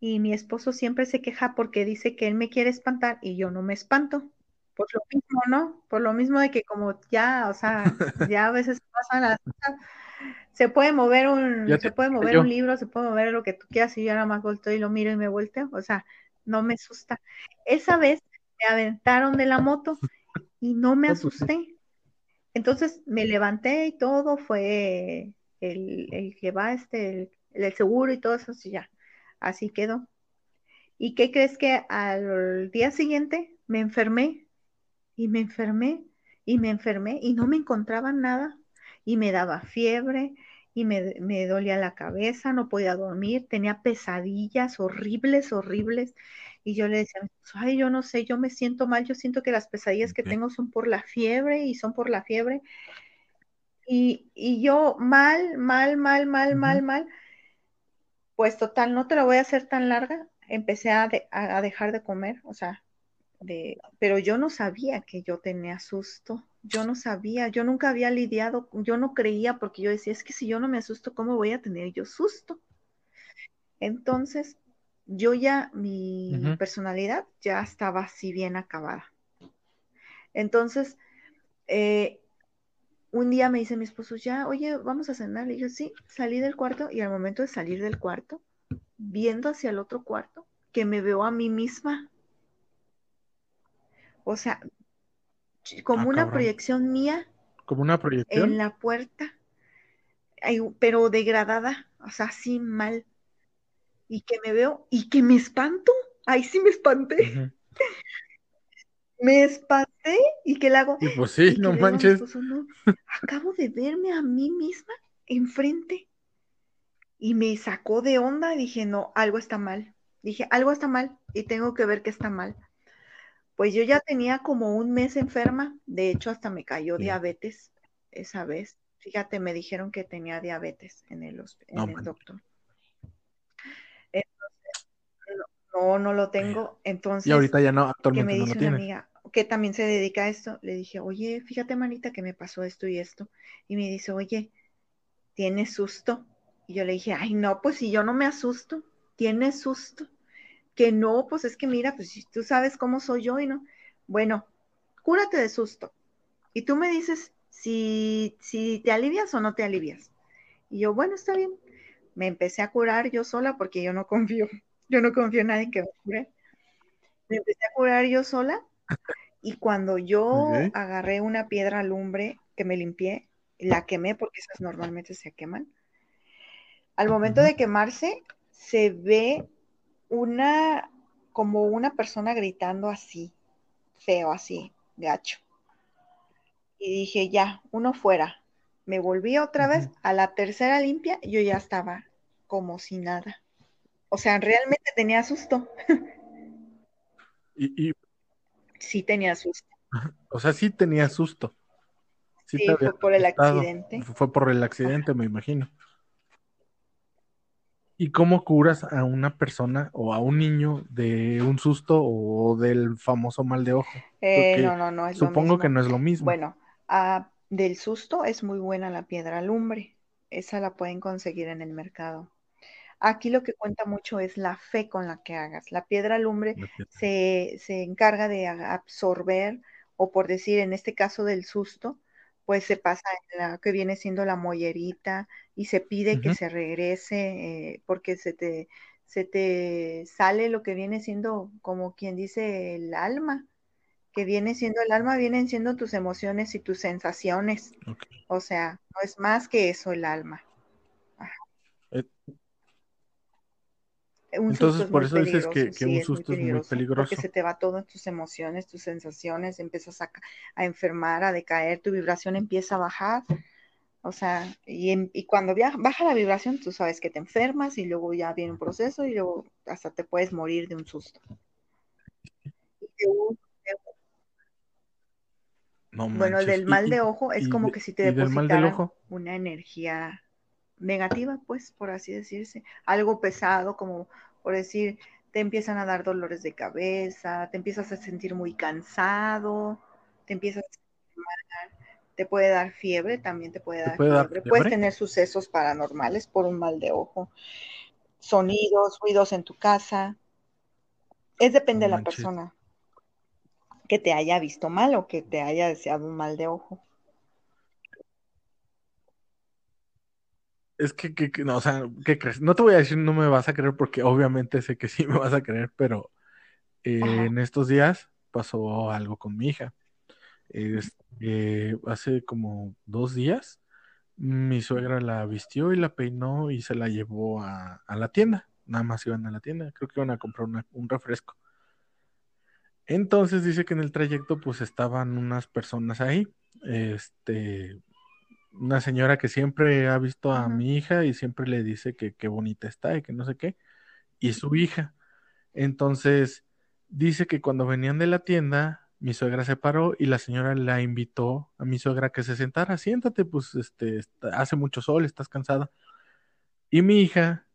Y mi esposo siempre se queja porque dice que él me quiere espantar y yo no me espanto. Por lo mismo, ¿no? Por lo mismo de que como ya, o sea, ya a veces pasan las cosas. Se puede mover un, se puede mover yo. un libro, se puede mover lo que tú quieras y yo nada más volteo y lo miro y me volteo. O sea, no me asusta. Esa vez me aventaron de la moto y no me pues asusté. Entonces me levanté y todo fue el, el que va, este, el, el seguro y todo eso, sí, ya. Así quedó. ¿Y qué crees que al día siguiente me enfermé y me enfermé y me enfermé y no me encontraba nada y me daba fiebre y me, me dolía la cabeza, no podía dormir, tenía pesadillas horribles, horribles. Y yo le decía, a mi esposo, ay, yo no sé, yo me siento mal, yo siento que las pesadillas que tengo son por la fiebre y son por la fiebre. Y, y yo mal, mal, mal, mal, mal, mal. Pues total, no te la voy a hacer tan larga. Empecé a, de- a- a dejar de comer, o sea, de, pero yo no sabía que yo tenía susto. Yo no sabía, yo nunca había lidiado, yo no creía porque yo decía, es que si yo no me asusto, ¿cómo voy a tener yo susto? Entonces, yo ya, mi personalidad ya estaba así bien acabada. Entonces, eh, un día me dice mi esposo, ya, oye, vamos a cenar. Y yo, sí, salí del cuarto y al momento de salir del cuarto, viendo hacia el otro cuarto, que me veo a mí misma. O sea, como Ah, una cabrón. proyección mía ¿Como una en proyección? la puerta, pero degradada, o sea, así mal. Y que me veo y que me espanto. Ahí sí me espanté. Me espanté y que le hago. Y pues sí, Y que no manches. no, acabo de verme a mí misma enfrente. Y me sacó de onda dije, no, algo está mal. Dije, algo está mal y tengo que ver qué está mal. Pues yo ya tenía como un mes enferma, de hecho hasta me cayó diabetes esa vez. Fíjate, me dijeron que tenía diabetes en el, en No el doctor. Entonces, no, no lo tengo. Y Entonces, ahorita ya no, que actualmente me no dice lo una amiga que también se dedica a esto, le dije, oye, fíjate, manita, que me pasó esto y esto. Y me dice, oye, ¿tienes susto? Y yo le dije, ay, no, pues si yo no me asusto, ¿tienes susto? Que no, pues es que mira, pues si tú sabes cómo soy yo y no. Bueno, cúrate de susto. Y tú me dices si, si te alivias o no te alivias. Y yo, bueno, está bien. Me empecé a curar yo sola porque yo no confío, yo no confío en nadie que me cure. Me empecé a curar yo sola y cuando yo agarré una piedra lumbre que me limpié, la quemé porque esas normalmente se queman. Al momento de quemarse, se ve una, como una persona gritando así, feo, así, gacho. Y dije, ya, uno fuera. Me volví otra vez a la tercera limpia, yo ya estaba como si nada. O sea, realmente tenía susto. Y, y, Sí tenía susto. o sea, sí tenía susto. Sí fue por el accidente. Fue por el accidente, me imagino. ¿Y cómo curas a una persona o a un niño de un susto o del famoso mal de ojo? Eh, no, no, no es lo supongo que mismo. no es lo mismo. Bueno, ah, del susto es muy buena la piedra lumbre. Esa la pueden conseguir en el mercado. Aquí lo que cuenta mucho es la fe con la que hagas. La piedra lumbre se, se encarga de absorber, o por decir, en este caso del susto, pues se pasa en la que viene siendo la mollerita y se pide que se regrese eh, porque se te, se te sale lo que viene siendo, como quien dice, el alma, que viene siendo el alma, vienen siendo tus emociones y tus sensaciones. O sea, no es más que eso el alma. Eh, entonces, por eso dices que, un susto es muy, peligroso. Porque se te va todo en tus emociones, tus sensaciones, empiezas a, a, enfermar, a decaer, tu vibración empieza a bajar. O sea, y, y cuando baja la vibración, tú sabes que te enfermas y luego ya viene un proceso y luego hasta te puedes morir de un susto. bueno, del mal de ojo es como que si te depositaran una energía negativa, pues, por así decirse, algo pesado, como por decir, te empiezan a dar dolores de cabeza, te empiezas a sentir muy cansado, te empiezas a sentir te puede dar fiebre, también te puede dar, fiebre. Puedes tener sucesos paranormales por un mal de ojo, sonidos, ruidos en tu casa. Es depende de la persona que te haya visto mal o que te haya deseado un mal de ojo. Es que, no, o sea, ¿qué crees? No te voy a decir no me vas a creer porque obviamente sé que sí me vas a creer, pero eh, en estos días pasó algo con mi hija. Hace como dos días mi suegra la vistió y la peinó y se la llevó a, la tienda. Nada más iban a la tienda, creo que iban a comprar un refresco. Entonces dice que en el trayecto pues estaban unas personas ahí, este, una señora que siempre ha visto a mi hija y siempre le dice que qué bonita está y que no sé qué, y su hija. Entonces, dice que cuando venían de la tienda, mi suegra se paró y la señora la invitó a mi suegra que se sentara, siéntate, pues este, hace mucho sol, estás cansada. Y mi hija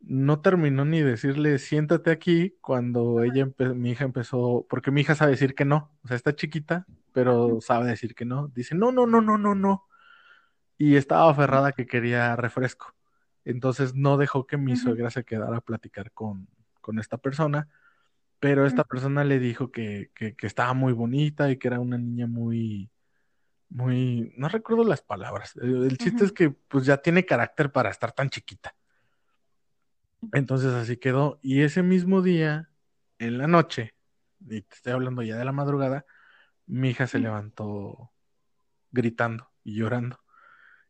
no terminó ni decirle siéntate aquí cuando ella mi hija empezó, porque mi hija sabe decir que no, o sea, está chiquita, pero sabe decir que no. Dice, no, no, no, no, no, no y estaba aferrada que quería refresco. Entonces no dejó que mi suegra se quedara a platicar con, esta persona, pero esta persona le dijo que, estaba muy bonita y que era una niña muy, muy, no recuerdo las palabras. El, chiste es que pues ya tiene carácter para estar tan chiquita. Entonces así quedó. Y ese mismo día, en la noche, y te estoy hablando ya de la madrugada, mi hija se levantó gritando y llorando.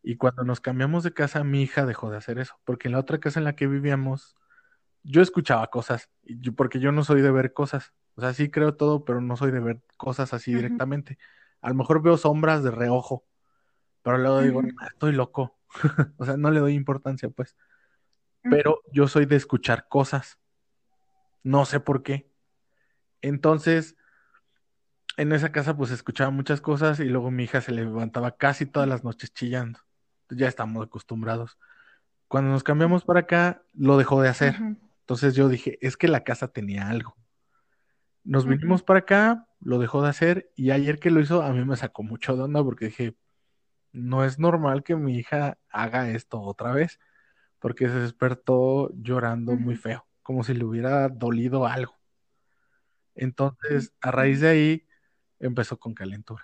Y cuando nos cambiamos de casa, mi hija dejó de hacer eso, porque en la otra casa en la que vivíamos, yo escuchaba cosas, porque yo no soy de ver cosas. O sea, sí creo todo, pero no soy de ver cosas así directamente. A lo mejor veo sombras de reojo, pero luego digo, estoy loco. o sea, no le doy importancia, pues. Pero yo soy de escuchar cosas. No sé por qué. Entonces, en esa casa pues escuchaba muchas cosas y luego mi hija se levantaba casi todas las noches chillando ya estamos acostumbrados. Cuando nos cambiamos para acá, lo dejó de hacer. Entonces yo dije, es que la casa tenía algo. Nos vinimos para acá, lo dejó de hacer y ayer que lo hizo a mí me sacó mucho de onda porque dije, no es normal que mi hija haga esto otra vez, porque se despertó llorando muy feo, como si le hubiera dolido algo. Entonces, a raíz de ahí, empezó con calentura.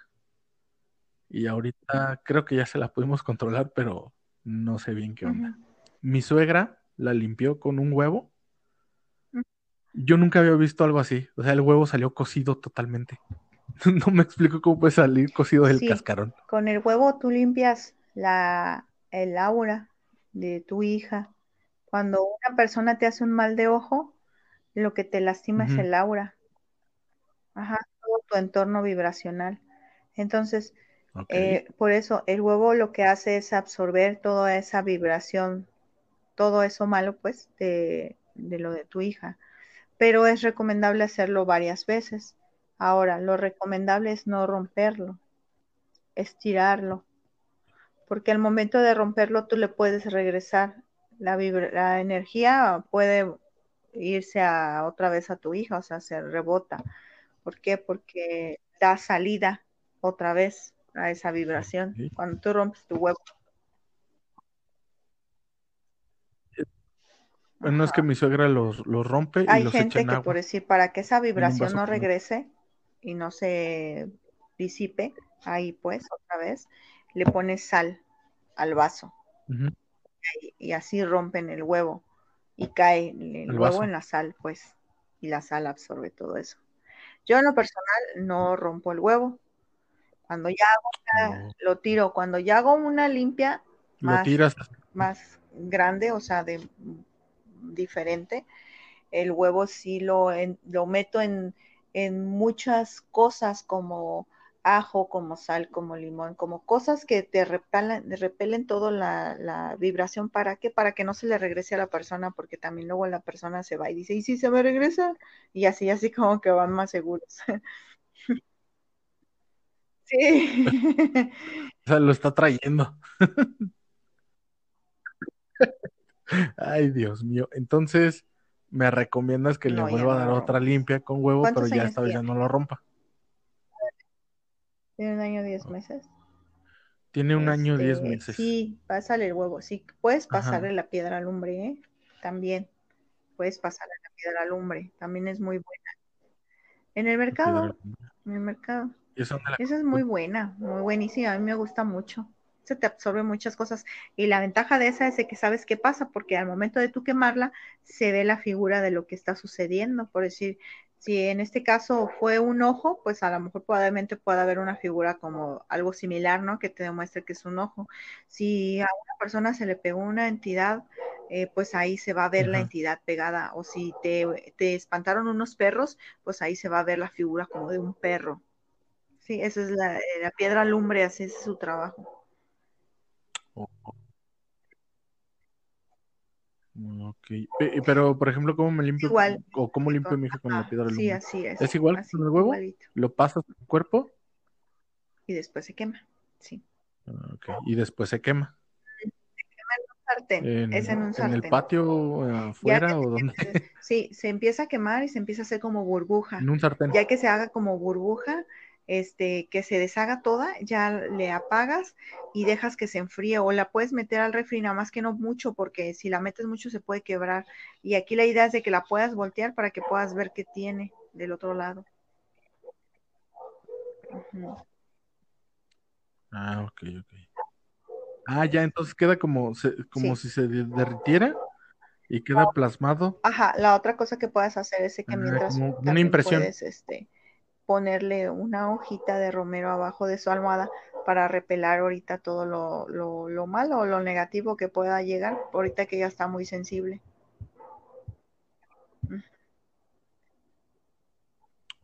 Y ahorita creo que ya se la pudimos controlar, pero no sé bien qué onda. Mi suegra la limpió con un huevo. Yo nunca había visto algo así. O sea, el huevo salió cocido totalmente. no me explico cómo puede salir cocido del cascarón. Con el huevo tú limpias la, el aura de tu hija. Cuando una persona te hace un mal de ojo, lo que te lastima es el aura. Ajá, todo tu entorno vibracional. Entonces, eh, por eso el huevo lo que hace es absorber toda esa vibración, todo eso malo, pues, de, lo de tu hija. Pero es recomendable hacerlo varias veces. Ahora, lo recomendable es no romperlo, estirarlo, porque al momento de romperlo tú le puedes regresar. La, la energía puede irse a, otra vez a tu hija, o sea, se rebota. ¿Por qué? Porque da salida otra vez a esa vibración cuando tú rompes tu huevo. No es que mi suegra los, los rompe y Hay los gente echa en que agua. por decir, para que esa vibración no regrese y no se disipe, ahí pues otra vez, le pones sal al vaso y, y así rompen el huevo y cae el, El huevo vaso. en la sal pues y la sal absorbe todo eso. Yo en lo personal no rompo el huevo. Cuando ya hago una, No. lo tiro, cuando ya hago una limpia Lo más, tiras. más grande, o sea, de diferente, el huevo sí lo, en- lo meto en, en muchas cosas como ajo, como sal, como limón, como cosas que te repelen, repelen toda la, la vibración. ¿Para qué? Para que no se le regrese a la persona, porque también luego la persona se va y dice, ¿y si se me regresa? Y así, así como que van más seguros. Sí. O sea, lo está trayendo. Ay, Dios mío. Entonces, me recomiendas que le No, vuelva a dar otra limpia con huevo, ¿Cuántos pero ya esta vez ya no lo rompa. Tiene un año, diez meses. Tiene un año, diez Este, meses. Sí, pásale el huevo. Sí, puedes Ajá. pasarle la piedra al lumbre, ¿eh? También. Puedes pasarle la piedra al lumbre. También es muy buena. En el mercado, en el mercado. ¿Y esa dónde la Esa es muy buena, muy buenísima. A mí me gusta mucho. Se te absorbe muchas cosas. Y la ventaja de esa es de que sabes qué pasa, porque al momento de tú quemarla, se ve la figura de lo que está sucediendo. Por decir, si en este caso fue un ojo, pues a lo mejor probablemente pueda haber una figura como algo similar, ¿no? Que te demuestre que es un ojo. Si a una persona se le pegó una entidad, eh, pues ahí se va a ver la entidad pegada. O si te, te espantaron unos perros, pues ahí se va a ver la figura como de un perro. Sí, esa es la, eh, la piedra lumbre, así es su trabajo. Oh, oh. Ok. Pe- Pero, por ejemplo, ¿cómo me limpio? Igual. ¿O cómo limpio mi hija con la piedra Sí, así es. ¿Es igual así, con el huevo? igualito. ¿Lo pasas en el cuerpo? Y después se quema. Sí. Ah, ok. Y después se quema. Sartén, ¿En, es en un en sartén. el patio afuera o se dónde? sí, se empieza a quemar y se empieza a hacer como burbuja. En un sartén. Ya que se haga como burbuja, este, que se deshaga toda, ya le apagas y dejas que se enfríe o la puedes meter al refri, nada más que no mucho, porque si la metes mucho se puede quebrar. Y aquí la idea es de que la puedas voltear para que puedas ver qué tiene del otro lado. Ujú. Ah, ok, ok. Ah, ya, entonces queda como, se- como Sí. si se de- derritiera y queda plasmado. Ajá, la otra cosa que puedes hacer es que Ah, mientras como una impresión. puedes este, ponerle una hojita de romero abajo de su almohada para repelar ahorita todo lo, lo, lo malo o lo negativo que pueda llegar, ahorita que ya está muy sensible.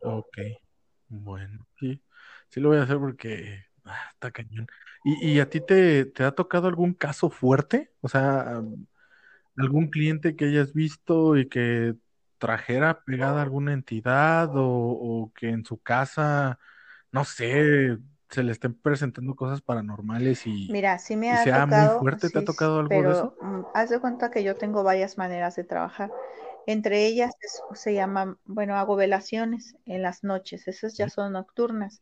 Ok, bueno, sí, sí lo voy a hacer porque ah, está cañón. ¿Y, y a ti te, te ha tocado algún caso fuerte? O sea, algún cliente que hayas visto y que trajera pegada alguna entidad o, o que en su casa, no sé, se le estén presentando cosas paranormales y, Mira, sí me y ha sea muy tocado, fuerte. ¿Te ha tocado algo de pero eso? mm, haz de cuenta que yo tengo varias maneras de trabajar. Entre ellas es- se llaman, bueno, hago velaciones en las noches, esas ya son nocturnas.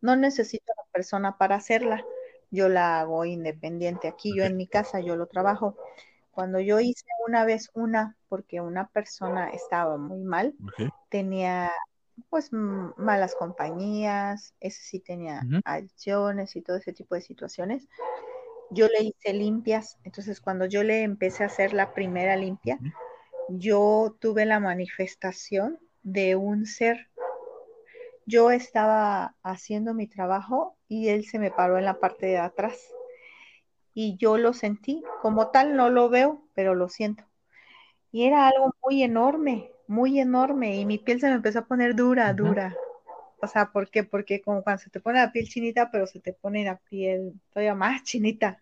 No necesito a la persona para hacerla, yo la hago independiente. Aquí yo en mi casa, yo lo trabajo. Cuando yo hice una vez una, porque una persona estaba muy mal, tenía pues malas compañías, ese sí tenía Ujú. adicciones y todo ese tipo de situaciones. Yo le hice limpias, entonces cuando yo le empecé a hacer la primera limpia, yo tuve la manifestación de un ser. Yo estaba haciendo mi trabajo y él se me paró en la parte de atrás y yo lo sentí. Como tal no lo veo, pero lo siento. Y era algo muy enorme, muy enorme y mi piel se me empezó a poner dura, dura. O sea, ¿por qué? Porque como cuando se te pone la piel chinita, pero se te pone la piel todavía más chinita.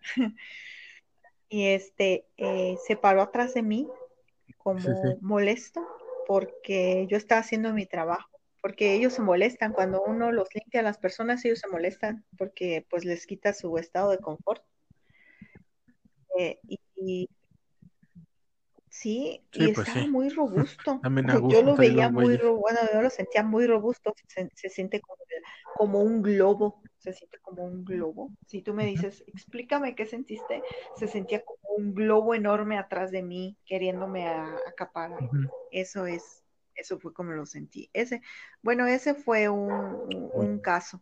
Y este eh, se paró atrás de mí como Sí, sí. molesto porque yo estaba haciendo mi trabajo. Porque ellos se molestan cuando uno los limpia a las personas, ellos se molestan porque pues les quita su estado de confort. Eh, y, y sí, Sí, y pues estaba sí. muy robusto. Yo lo veía muy, güeyes. ro- bueno, yo lo sentía muy robusto, se, se siente como, como un globo, se siente como un globo. Si tú me dices, explícame qué sentiste, se sentía como un globo enorme atrás de mí, queriéndome acaparar. Eso es, eso fue como lo sentí. Ese, bueno, ese fue un, caso.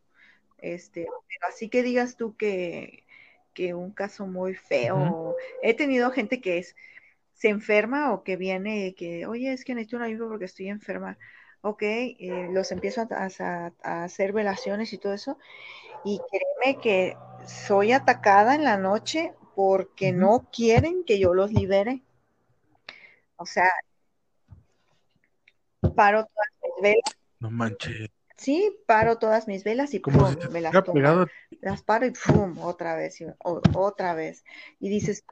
Este, así que digas tú que, que un caso muy feo. He tenido gente que es, se enferma o que viene que, oye, es que necesito un ayuda porque estoy enferma. Ok, eh, los empiezo a, a, hacer velaciones y todo eso. Y créeme que soy atacada en la noche porque no quieren que yo los libere. O sea, paro todas mis velas. No manches. Sí, paro todas mis velas y pum, me las, las paro y pum, otra vez, y, otra vez. Y dices,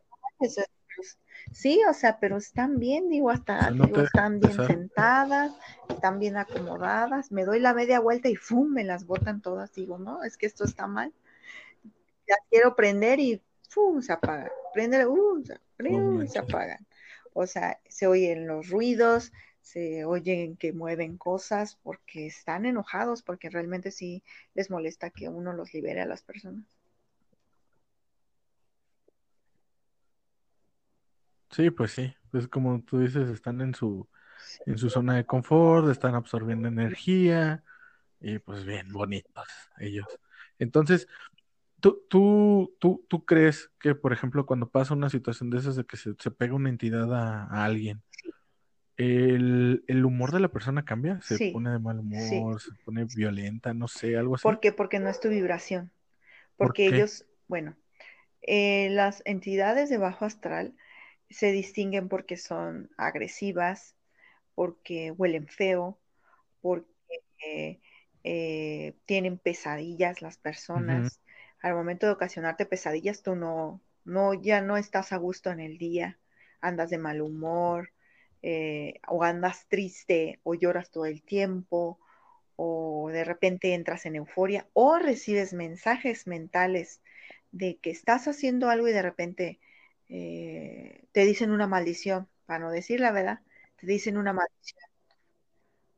sí, o sea, pero están bien, digo, hasta, están bien sentadas, están bien acomodadas, me doy la media vuelta y ¡fum! me las botan todas, digo, no, es que esto está mal. Ya quiero prender y ¡fum! se apagan. Prende, uh, se, se apagan. O sea, se oyen los ruidos, se oyen que mueven cosas porque están enojados, porque realmente sí les molesta que uno los libere a las personas. Sí, pues sí, pues como tú dices, están en su, en su zona de confort, están absorbiendo energía y pues bien bonitos ellos. Entonces, ¿tú, tú, tú, tú crees que, por ejemplo, cuando pasa una situación de esas de que se, pega una entidad a, alguien, el, humor de la persona cambia? ¿Se pone de mal humor? ¿Se pone violenta? No sé, algo así. ¿Por qué? Porque no es tu vibración. Porque ellos, bueno, eh, las entidades de bajo astral se distinguen porque son agresivas, porque huelen feo, porque eh, tienen pesadillas las personas. Al momento de ocasionarte pesadillas, tú no, no, ya no estás a gusto en el día, andas de mal humor, eh, o andas triste, o lloras todo el tiempo, o de repente entras en euforia, o recibes mensajes mentales de que estás haciendo algo y de repente eh, te dicen una maldición, para no decir la verdad, te dicen una maldición.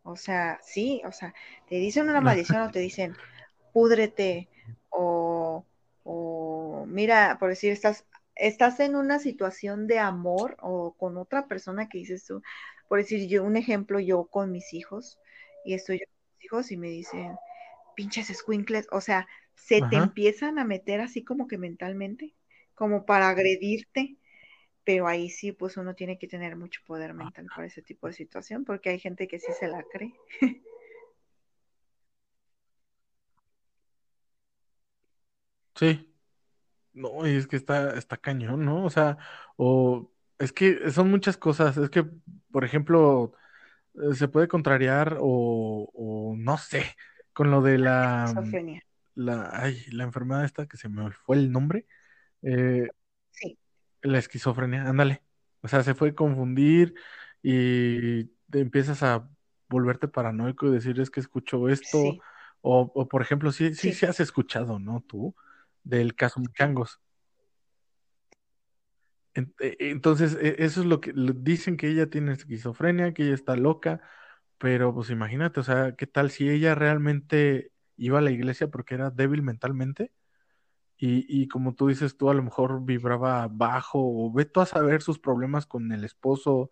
O sea, sí, o sea, te dicen una maldición o te dicen, púdrete, o, o mira, por decir, estás, estás en una situación de amor o con otra persona que dices tú, por decir yo, un ejemplo, yo con mis hijos, y estoy yo con mis hijos y me dicen, pinches squinkles, o sea, se te empiezan a meter así como que mentalmente como para agredirte, pero ahí sí, pues uno tiene que tener mucho poder mental para ese tipo de situación, porque hay gente que sí se la cree. Sí, no, y es que está, está cañón, ¿no? O sea, o es que son muchas cosas, es que, por ejemplo, eh, se puede contrariar o, o no sé, con lo de la, la, ay, la enfermedad esta que se me fue el nombre, eh, sí. La esquizofrenia, ándale. O sea, se fue confundir y te empiezas a volverte paranoico y decir es que escucho esto. O, por ejemplo, sí, sí, sí, has escuchado, ¿no? Tú, del caso Muchangos. E, entonces, e, eso es lo que dicen que ella tiene esquizofrenia, que ella está loca, pero pues imagínate, o sea, ¿qué tal si ella realmente iba a la iglesia porque era débil mentalmente? Y, como tú dices, tú a lo mejor vibraba bajo, o ve tú a saber sus problemas con el esposo,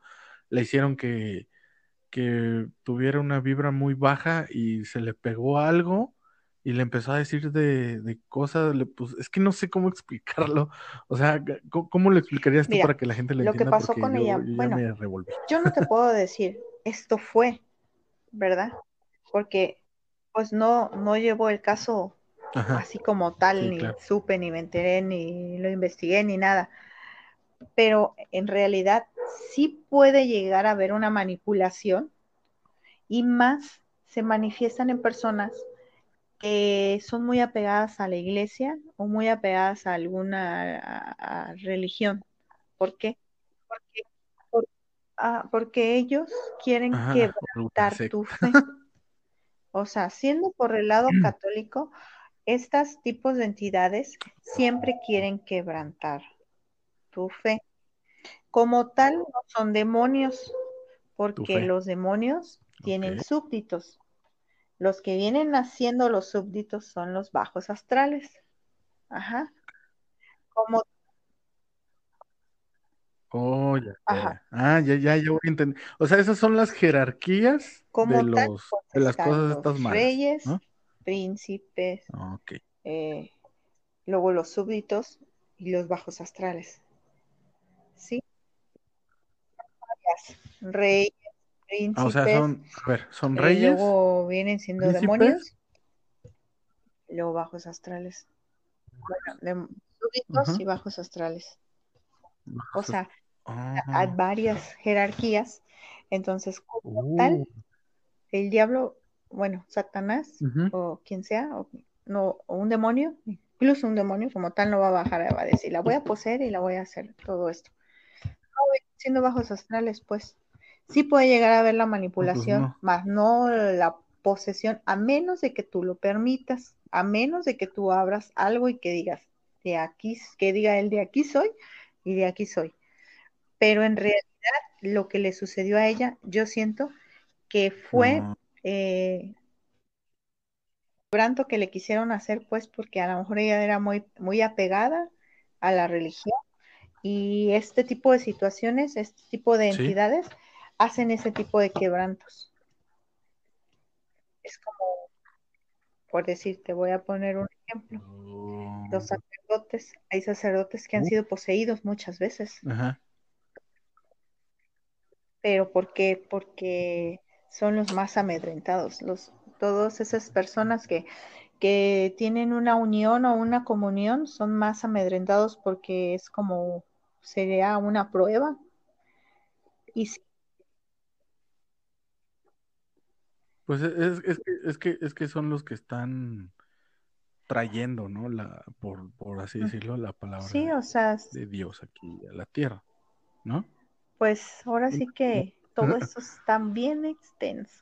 le hicieron que, que tuviera una vibra muy baja y se le pegó algo y le empezó a decir de, cosas, le, pues, es que no sé cómo explicarlo. O sea, ¿cómo, lo explicarías tú para que la gente le entienda? Lo que pasó con ella, bueno, yo no te puedo decir, esto fue, ¿verdad? Porque pues no, no llevo el caso así como tal, ni supe, ni me enteré, ni lo investigué, ni nada. Pero en realidad sí puede llegar a haber una manipulación y más se manifiestan en personas que son muy apegadas a la iglesia o muy apegadas a alguna religión. ¿Por qué? Porque, ah, porque ellos quieren quebrantar tu fe. O sea, siendo por el lado católico, estos tipos de entidades siempre quieren quebrantar tu fe. Como tal, no son demonios, porque los demonios tienen súbditos. Los que vienen haciendo los súbditos son los bajos astrales. Ajá. Como Oh, ya, Ajá. Ah, ya, ya, ya voy a entender. O sea, esas son las jerarquías como de los, pues, de las cosas los estas malas, reyes, ¿no? príncipes, Ok. eh, luego los súbditos y los bajos astrales. ¿Sí? Reyes, Ah, o sea, son, a ver, son eh, reyes, luego vienen siendo príncipes. demonios, y luego bajos astrales. Bueno, súbditos y bajos astrales. O sea, Ah, hay varias jerarquías. Entonces, como tal, uh, el diablo, bueno, Satanás o quien sea, o, no, o un demonio, incluso un demonio como tal no va a bajar, va a decir, la voy a poseer y la voy a hacer todo esto. No, siendo bajos astrales, pues sí puede llegar a haber la manipulación, no. más no la posesión, a menos de que tú lo permitas, a menos de que tú abras algo y que digas, de aquí, que diga él, de aquí soy y de aquí soy. Pero en realidad lo que le sucedió a ella, yo siento que fue No. eh, que le quisieron hacer, pues, porque a lo mejor ella era muy, muy apegada a la religión y este tipo de situaciones, este tipo de Sí. Hacen ese tipo de quebrantos. Es como, por decir, te voy a poner un ejemplo. Los Oh, sacerdotes, hay sacerdotes que han Uh. sido poseídos muchas veces, Ajá. pero ¿por qué? Porque son los más amedrentados, los, todas esas personas que, que tienen una unión o una comunión son más amedrentados porque es como sería una prueba. Y si- Pues es, es, que, es que es que son los que están trayendo, ¿no? La, por, por así decirlo, la palabra sí, de, o sea, de Dios aquí a la tierra, ¿no? pues ahora sí que todo esto está bien extenso.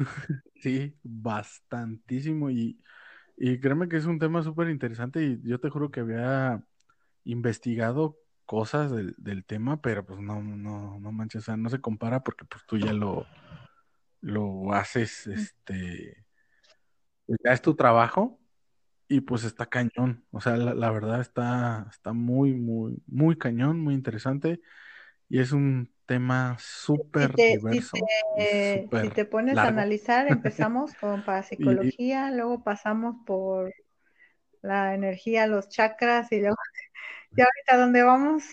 Sí, bastantísimo y, y créeme que es un tema súper interesante y yo te juro que había investigado cosas del, del tema, pero pues no, no, no manches, o sea, no se compara porque pues tú ya lo, lo haces, este, pues, ya es tu trabajo y pues está cañón, o sea, la, la verdad está, está muy, muy, muy cañón, muy interesante y es un tema súper si diverso te, si te pones a analizar, empezamos con Y, y- parapsicología, luego pasamos por la energía, los chakras y luego, ¿ya ahorita dónde vamos?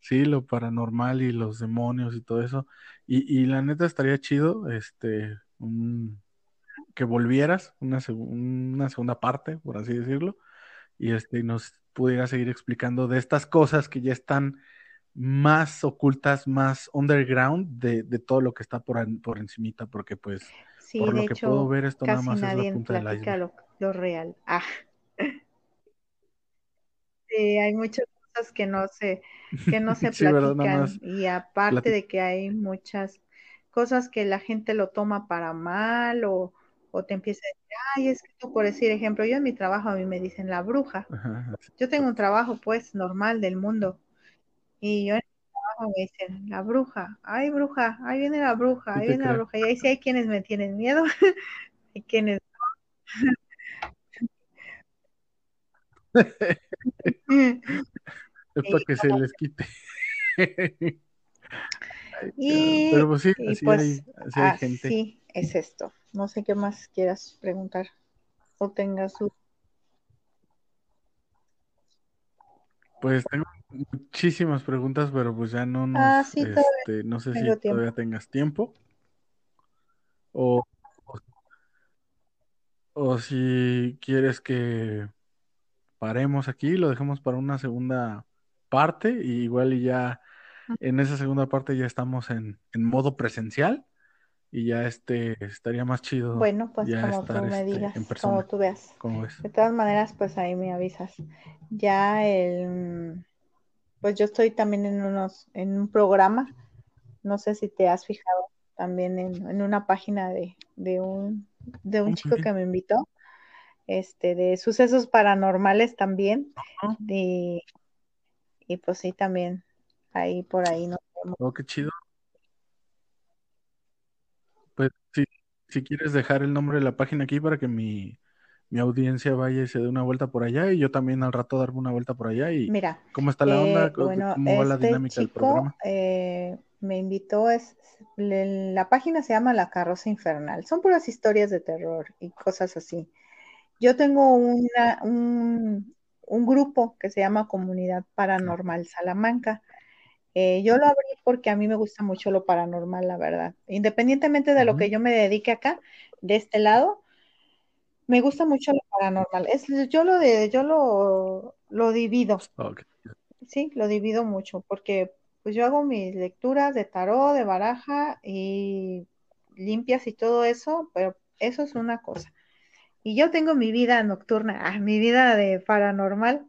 Sí, lo paranormal y los demonios y todo eso. Y, y la neta estaría chido, este, un- que volvieras, una, una segunda parte, por así decirlo, y este, y nos pudiera seguir explicando de estas cosas que ya están más ocultas, más underground de, de todo lo que está por, por encimita, porque pues, Sí, por de lo que puedo hecho, ver, esto nada más es la nadie punta del iceberg. lo, lo real. Ah, sí, hay muchas cosas que no se, que no se platican y aparte de que hay muchas cosas que la gente lo toma para mal o, o te empieza a decir, ay, es que tú, por decir ejemplo, yo en mi trabajo a mí me dicen la bruja. Ajá, Yo tengo un trabajo pues normal del mundo y yo en me dicen la bruja, ay bruja, ahí viene la bruja, ahí viene la bruja y ahí sí hay quienes me tienen miedo, hay quienes Es para que se les quite. Y, Pero pues sí, así pues hay, así hay gente. así es esto. No sé qué más quieras preguntar o tengas su... Pues tengo muchísimas preguntas, pero pues ya no Ah, nos, sí, este, no sé si tiempo. todavía tengas tiempo. O, o, o si quieres que paremos aquí, lo dejamos para una segunda parte y igual y ya en esa segunda parte ya estamos en, en modo presencial y ya este estaría más chido Bueno, pues ya como estar tú me este, digas, en como persona. tú veas. De todas maneras, pues ahí me avisas. Ya el, pues yo estoy también en unos, en un programa, no sé si te has fijado también en, en una página de, de un, de un chico que me invitó, este, de sucesos paranormales también, de, Y pues sí, también ahí por ahí nos vemos. Oh, qué chido. Pues sí, si quieres dejar el nombre de la página aquí para que mi, mi audiencia vaya y se dé una vuelta por allá y yo también al rato darme una vuelta por allá y Mira, cómo está la onda, eh, bueno, cómo va la este dinámica del programa. eh, me invitó, es, la página se llama La Carroza Infernal. Son puras historias de terror y cosas así. Yo tengo una, un, un grupo que se llama Comunidad Paranormal Salamanca. Eh, yo lo abrí porque a mí me gusta mucho lo paranormal, la verdad. Independientemente de lo que yo me dedique acá, de este lado, me gusta mucho lo paranormal. Es, yo lo de, yo lo, lo divido. Sí, lo divido mucho porque pues yo hago mis lecturas de tarot, de baraja y limpias y todo eso, pero eso es una cosa. Y yo tengo mi vida nocturna, ah, mi vida de paranormal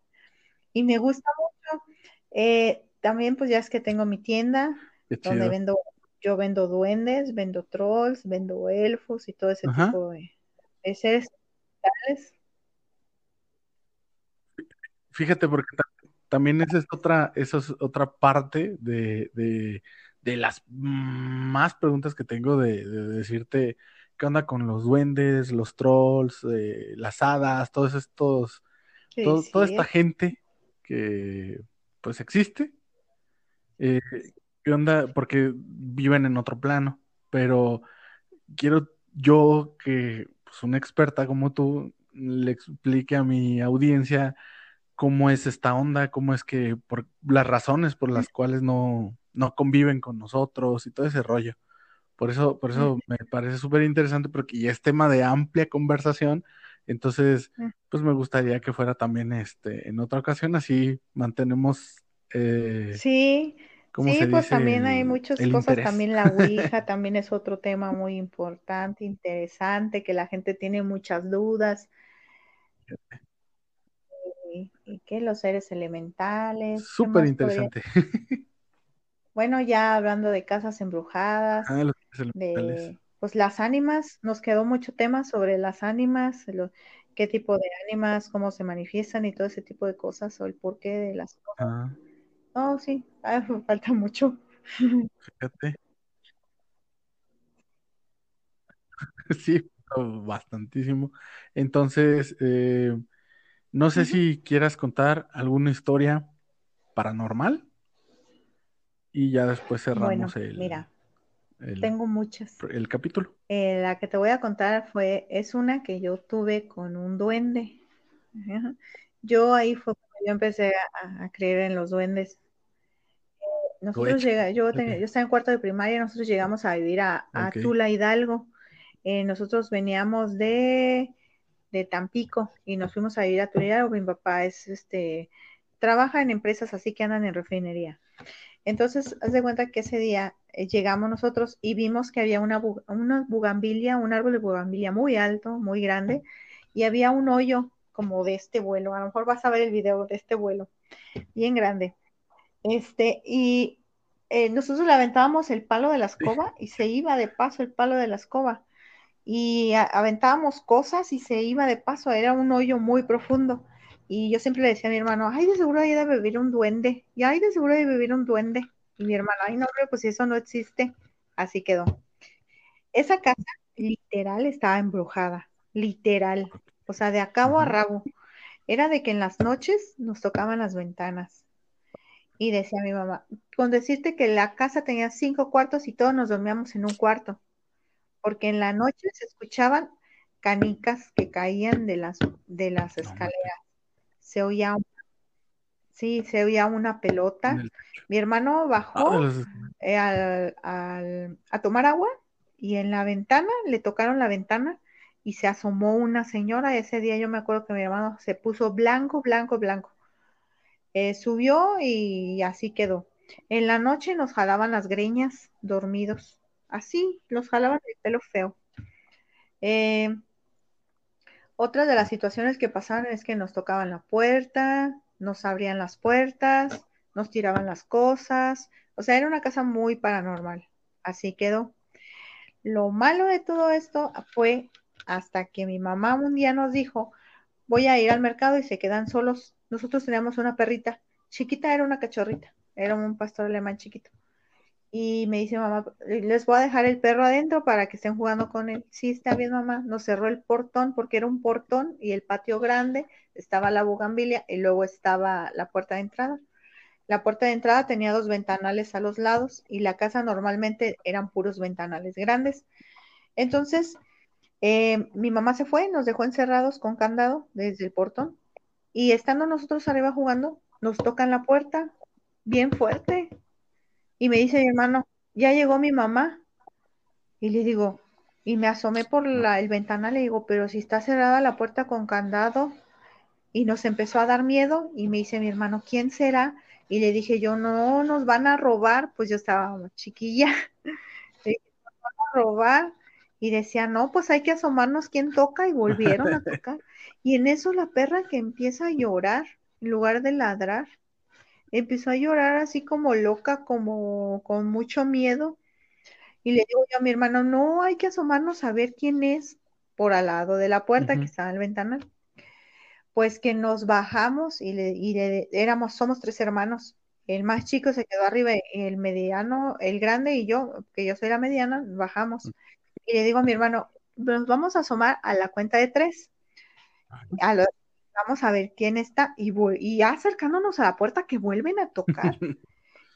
y me gusta mucho. Eh, también pues ya es que tengo mi tienda donde vendo, yo vendo duendes, vendo trolls, vendo elfos y todo ese Ajá. tipo de, seres espirituales. Fíjate, porque ta- también esa es otra, eso es otra parte de, de, de las más preguntas que tengo de, de decirte qué onda con los duendes, los trolls, eh, las hadas, todos estos, Sí, todo- toda esta gente que pues existe. Eh, ¿qué onda? Porque viven en otro plano, pero quiero yo que pues, una experta como tú le explique a mi audiencia cómo es esta onda, cómo es que, por las razones por las cuales no, no conviven con nosotros y todo ese rollo. Por eso, por eso me parece súper interesante porque ya es tema de amplia conversación. Entonces, pues me gustaría que fuera también este en otra ocasión, así mantenemos, eh, Sí, ¿cómo sí, se pues dice? también hay muchas cosas, interés. también la Ouija también es otro tema muy importante, interesante, que la gente tiene muchas dudas, y, y que los seres elementales, ¿qué Súper podría? interesante. Bueno, ya hablando de casas embrujadas, Ah, los elementales. de pues las ánimas, nos quedó mucho tema sobre las ánimas, lo- qué tipo de ánimas, cómo se manifiestan y todo ese tipo de cosas, o el porqué de las cosas. Ah, Oh, sí, ah, falta mucho. fíjate. Sí, bastantísimo. Entonces, eh, no sé si quieras contar alguna historia paranormal y ya después Bueno, cerramos el, mira, el, tengo muchas. el capítulo. Eh, la que te voy a contar fue, es una que yo tuve con un duende. Yo ahí fue yo empecé a, a creer en los duendes. Nosotros Güey, llega, yo, tenía- yo estaba en cuarto de primaria, nosotros llegamos a vivir a. Tula Hidalgo. Eh, nosotros veníamos de, de Tampico y nos fuimos a vivir a Tula Hidalgo. Mi papá es este, trabaja en empresas así que andan en refinería. Entonces, haz de cuenta que ese día eh, llegamos nosotros y vimos que había una, bu- una bugambilia, un árbol de bugambilia muy alto, muy grande, y había un hoyo como de este vuelo. A lo mejor vas a ver el video de este vuelo, bien grande. Este, y eh, nosotros le aventábamos el palo de la escoba y se iba de paso el palo de la escoba. Y a- aventábamos cosas y se iba de paso, era un hoyo muy profundo. Y yo siempre le decía a mi hermano, ay, de seguro ahí debe vivir un duende. Y ay, de seguro debe vivir un duende. Y mi hermano, ay, no, hombre, pues eso no existe. Así quedó. Esa casa literal estaba embrujada, literal. O sea, de a cabo a rabo. Era de que en las noches nos tocaban las ventanas. Y decía mi mamá, con decirte que la casa tenía cinco cuartos y todos nos dormíamos en un cuarto, porque en la noche se escuchaban canicas que caían de las, de las escaleras. Se oía, un- sí, se oía una pelota. Mi hermano Ah, bajó los... eh, al- al- a tomar agua y en la ventana, le tocaron la ventana y se asomó una señora. Ese día yo me acuerdo que mi hermano se puso blanco, blanco, blanco. Eh, subió y así quedó. En la noche nos jalaban las greñas dormidos. Así, los jalaban el pelo feo. Eh, otra de las situaciones que pasaron es que nos tocaban la puerta, nos abrían las puertas, nos tiraban las cosas. O sea, era una casa muy paranormal. Así quedó. Lo malo de todo esto fue hasta que mi mamá un día nos dijo, voy a ir al mercado y se quedan solos. Nosotros teníamos una perrita chiquita, era una cachorrita, era un pastor alemán chiquito. Y me dice mamá, les voy a dejar el perro adentro para que estén jugando con él. Sí, está bien, mamá. Nos cerró el portón porque era un portón y el patio grande, estaba la bugambilia y luego estaba la puerta de entrada. La puerta de entrada tenía dos ventanales a los lados y la casa normalmente eran puros ventanales grandes. Entonces, eh, mi mamá se fue, nos dejó encerrados con candado desde el portón y estando nosotros arriba jugando, nos tocan la puerta bien fuerte y me dice mi hermano, ya llegó mi mamá. Y le digo, y me asomé por la, el ventana, le digo, pero si está cerrada la puerta con candado. Y nos empezó a dar miedo y me dice mi hermano, ¿quién será? Y le dije yo, no, nos van a robar, pues yo estaba chiquilla, nos van a robar. Y decía, no, pues hay que asomarnos quién toca y volvieron a tocar. Y en eso la perra que empieza a llorar, en lugar de ladrar, empezó a llorar así como loca, como con mucho miedo. Y le digo yo a mi hermano, no, hay que asomarnos a ver quién es por al lado de la puerta que está en el ventanal. Pues que nos bajamos y le, y le éramos, somos tres hermanos. El más chico se quedó arriba, el mediano, el grande y yo, que yo soy la mediana, bajamos. Y le digo a mi hermano, nos vamos a asomar a la cuenta de tres. A los, vamos a ver quién está, y, y acercándonos a la puerta que vuelven a tocar.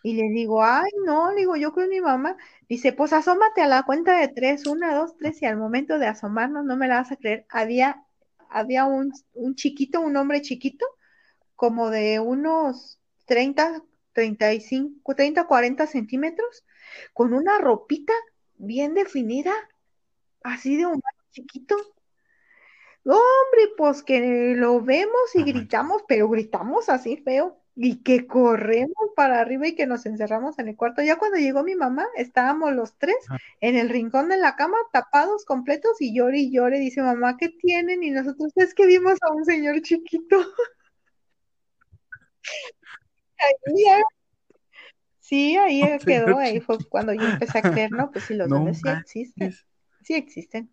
y le digo, ay, no, le digo, yo con mi mamá. Dice, pues asómate a la cuenta de tres, una, dos, tres, y al momento de asomarnos, no me la vas a creer, había, había un, un chiquito, un hombre chiquito, como de unos 30, 35, 30, 40 centímetros, con una ropita bien definida, así de un chiquito, Hombre, pues que lo vemos y gritamos, pero gritamos así feo y que corremos para arriba y que nos encerramos en el cuarto. Ya cuando llegó mi mamá, estábamos los tres en el rincón de la cama, tapados completos y llore y llore. Dice mamá, ¿qué tienen? Y nosotros es que vimos a un señor chiquito. sí, ahí quedó, ahí fue cuando yo empecé a creer, ¿no? Pues sí, los no sí existen. Sí existen.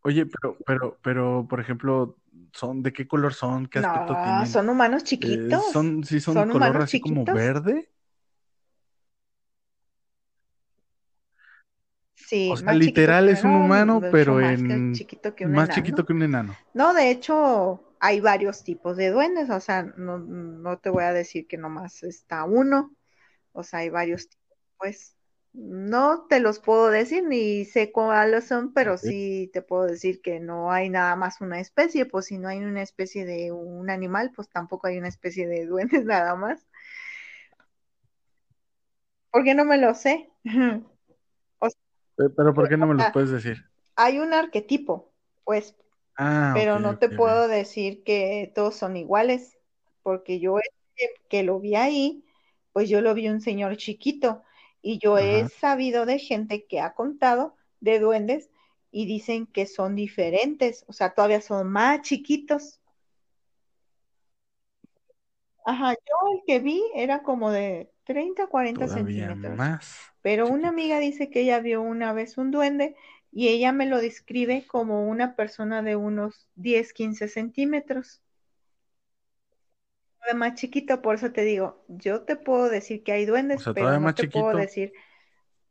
Oye, pero, pero, pero, por ejemplo, son, ¿de qué color son? ¿Qué aspecto no, tienen? son humanos eh, chiquitos. son, sí, son, son color así como verde. Sí, o sea, literal es un humano, pero en más, chiquito que, un más chiquito que un enano. No, de hecho, hay varios tipos de duendes, o sea, no, no te voy a decir que nomás está uno, o sea, hay varios tipos, pues. No te los puedo decir ni sé cuáles son, pero sí te puedo decir que no hay nada más una especie, pues si no hay una especie de un animal, pues tampoco hay una especie de duendes nada más. ¿Por qué no me lo sé? Eh, pero ¿por qué no me lo puedes decir? Hay un arquetipo, pues, ah, pero no te puedo decir que todos son iguales, porque yo que lo vi ahí, pues yo lo vi un señor chiquito y yo he sabido de gente que ha contado de duendes y dicen que son diferentes, o sea, todavía son más chiquitos. Ajá, yo el que vi era como de 30, 40 centímetros. Más pero una amiga dice que ella vio una vez un duende y ella me lo describe como una persona de unos 10, 15 centímetros más chiquito, por eso te digo, yo te puedo decir que hay duendes, pero no te puedo decir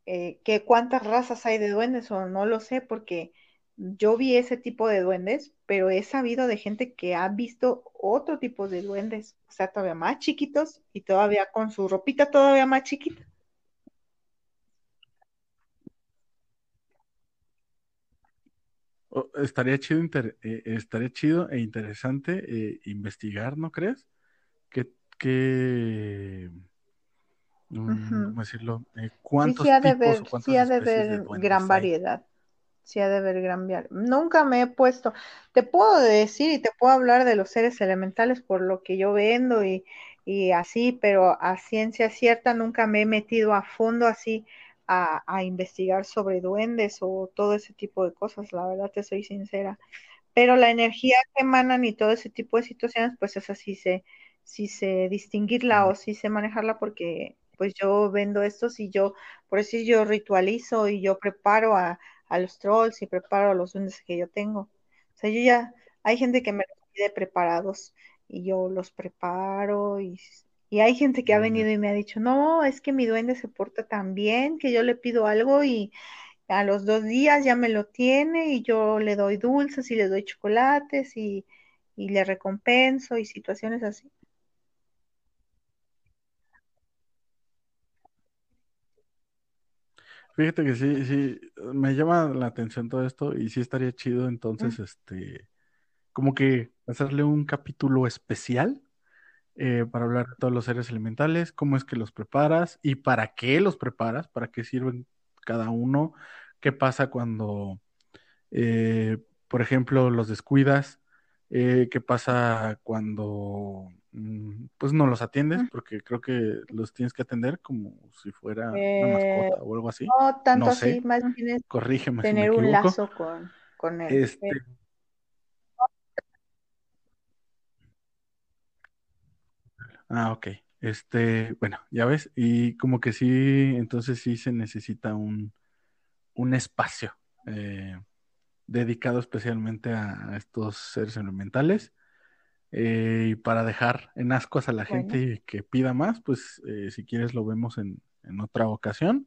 eh, que cuántas razas hay de duendes o no lo sé, porque yo vi ese tipo de duendes, pero he sabido de gente que ha visto otro tipo de duendes, o sea, todavía más chiquitos y todavía con su ropita todavía más chiquita. Oh, estaría chido, eh, estaría chido e interesante eh, investigar, ¿no crees? Qué, ¿cómo decirlo? Eh, ¿Cuántos sí, ha de ver, sí ha de haber gran variedad. Sí ha de haber gran variedad. Nunca me he puesto, te puedo decir y te puedo hablar de los seres elementales por lo que yo vendo y, y así, pero a ciencia cierta nunca me he metido a fondo así a, a, investigar sobre duendes o todo ese tipo de cosas, la verdad te soy sincera. Pero la energía que emanan y todo ese tipo de situaciones, pues es así se, si sé distinguirla o si sé manejarla porque pues yo vendo estos y yo, por eso yo ritualizo y yo preparo a, los trolls y preparo a los duendes que yo tengo. O sea, yo ya, hay gente que me de preparados y yo los preparo y, y hay gente que ha venido y me ha dicho, no, es que mi duende se porta tan bien que yo le pido algo y a los dos días ya me lo tiene y yo le doy dulces y le doy chocolates y, y le recompenso y situaciones así. Fíjate que sí, sí, me llama la atención todo esto y sí estaría chido entonces, Mm. este, como que hacerle un capítulo especial eh, para hablar de todos los seres elementales, cómo es que los preparas y para qué los preparas, para qué sirven cada uno, qué pasa cuando, eh, por ejemplo, los descuidas, eh, qué pasa cuando, pues no los atiendes, Mm. porque creo que los tienes que atender como si fuera una Eh, mascota o algo así. no tanto No así, sé, más bien es corrígeme si me tener un lazo con, con él. Este, ah, ok. Este, bueno, ya ves, y como que sí, entonces sí se necesita un, un espacio eh, dedicado especialmente a, a estos seres elementales. Eh, y para dejar en ascuas a la Bueno, gente que pida más, pues eh, si quieres lo vemos en, en otra ocasión.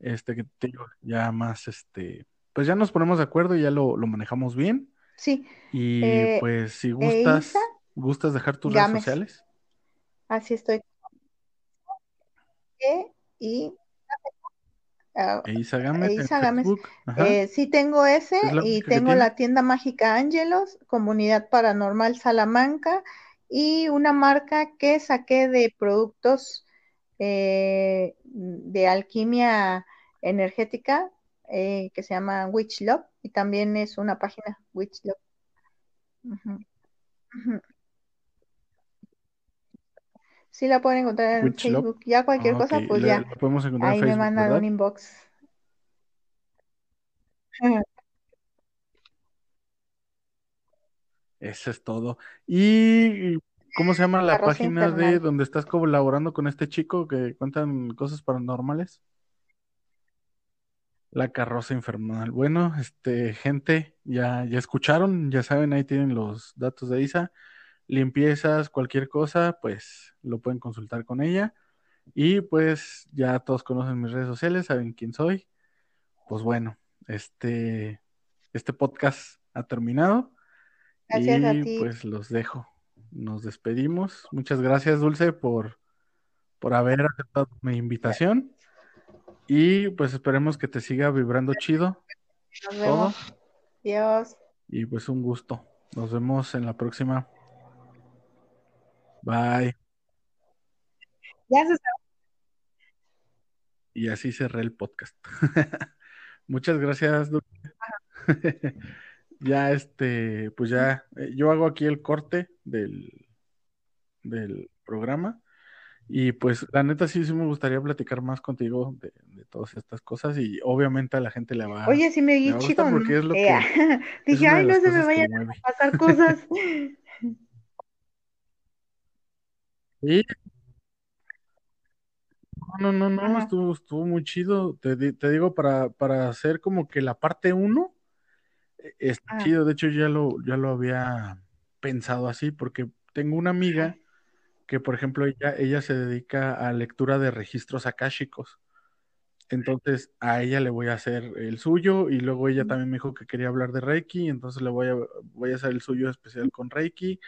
Este que te digo, ya más, este, pues ya nos ponemos de acuerdo y ya lo, lo manejamos bien. sí, Y eh, pues si e gustas, Isa gustas dejar tus redes sociales. así estoy. E y Isa Gámez. Eh, sí tengo ese la y tengo la tienda mágica Ángelos, Comunidad Paranormal Salamanca y una marca que saqué de productos eh, de alquimia energética eh, que se llama Witch Love y también es una página Witch Love. Sí la pueden encontrar en Witch Love. Facebook. Ya cualquier Ah, cosa, pues la, ya la podemos encontrar en ahí me mandan un inbox. Eso es todo. ¿Y cómo se llama la página de donde estás colaborando con este chico que cuentan cosas paranormales? La carroza infernal. Bueno, este, gente, ya, ya escucharon, ya saben, ahí tienen los datos de Isa. Limpiezas, cualquier cosa, pues lo pueden consultar con ella. Y pues ya todos conocen mis redes sociales, saben quién soy. Pues bueno, este, este podcast ha terminado Gracias a y ti. pues los dejo. Nos despedimos. Muchas gracias, Dulce, por, por haber aceptado mi invitación. Y pues esperemos que te siga vibrando chido Nos todo. vemos. Dios. Y pues un gusto. Nos vemos en la próxima. Bye. Ya se Y así cerré el podcast. Muchas gracias. Ya este, pues ya, eh, yo hago aquí el corte del, del programa. Y pues la neta sí, sí me gustaría platicar más contigo de, de todas estas cosas y obviamente a la gente le va, Oye, sí me a gustar chido, porque es lo Eh, que Dije, ay, no se me vayan a pasar cosas. Sí, no, no, no, Ajá. estuvo, estuvo muy chido. Te, di- te digo, para, para hacer como que la parte uno eh, está Ah, chido. De hecho, ya lo, ya lo había pensado así, porque tengo una amiga que, por ejemplo, ella, ella se dedica a lectura de registros akáshicos. Entonces a ella le voy a hacer el suyo y luego ella también me dijo que quería hablar de Reiki, entonces le voy a, voy a hacer el suyo especial con Reiki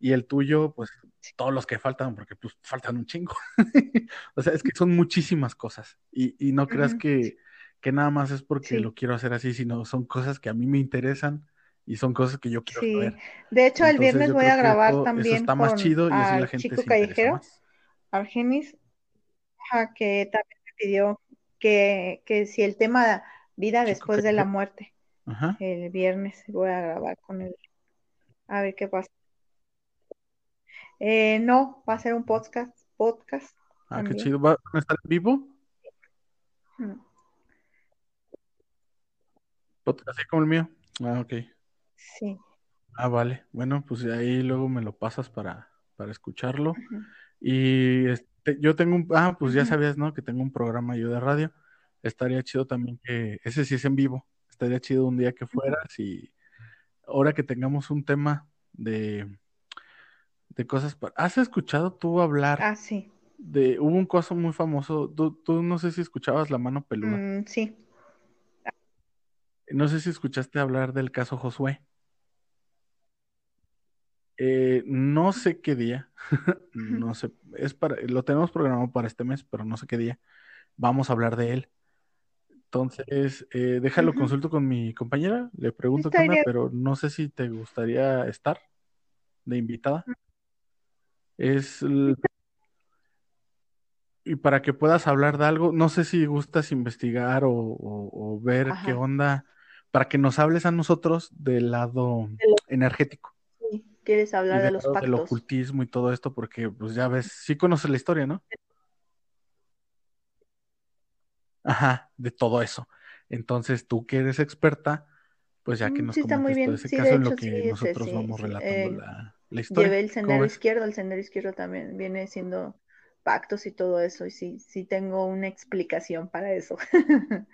y el tuyo, pues todos los que faltan, porque pues faltan un chingo. O sea, es que son muchísimas cosas y, y no creas que, que nada más es porque Sí. lo quiero hacer así, sino son cosas que a mí me interesan y son cosas que yo quiero Sí, saber. de hecho el viernes voy a grabar eso, eso también está más con chido y así la gente chico se callejero, más. Argenis, que también me pidió que, que si el tema vida Chico después de la muerte, Ajá. el viernes voy a grabar con él, a ver qué pasa. Eh, no, va a ser un podcast, podcast Ah, qué chido. ¿Va a estar en vivo? Mm, Podcast Así como el mío. Ah, ok. Sí. Ah, vale. Bueno, pues ahí luego me lo pasas para, para escucharlo. Y este, yo tengo un, ah, pues ya sabías, ¿no? Que tengo un programa yo de radio. Estaría chido también que, ese sí es en vivo. Estaría chido un día que fueras y ahora que tengamos un tema de, de cosas. ¿Has escuchado tú hablar? Ah, sí. De, hubo un caso muy famoso. Tú, no sé si escuchabas la mano peluda. Mm, sí. No sé si escuchaste hablar del caso Josué. Eh, no sé qué día, no sé, es para, lo tenemos programado para este mes, pero no sé qué día. Vamos a hablar de él. Entonces, eh, déjalo, consulto con mi compañera, le pregunto qué onda, pero no sé si te gustaría estar de invitada. Es y para que puedas hablar de algo, no sé si gustas investigar o, ver qué onda, para que nos hables a nosotros del lado energético. Sí, quieres hablar de los pactos. Del ocultismo y todo esto, porque pues ya ves, sí conoces la historia, ¿no? Ajá, de todo eso. Entonces, tú que eres experta, pues ya que mm, nos sí, comentes todo ese caso en lo que nosotros vamos relatando eh, la, la, historia. Llevé el sendero izquierdo, el sendero izquierdo también viene siendo pactos y todo eso, y sí, sí tengo una explicación para eso.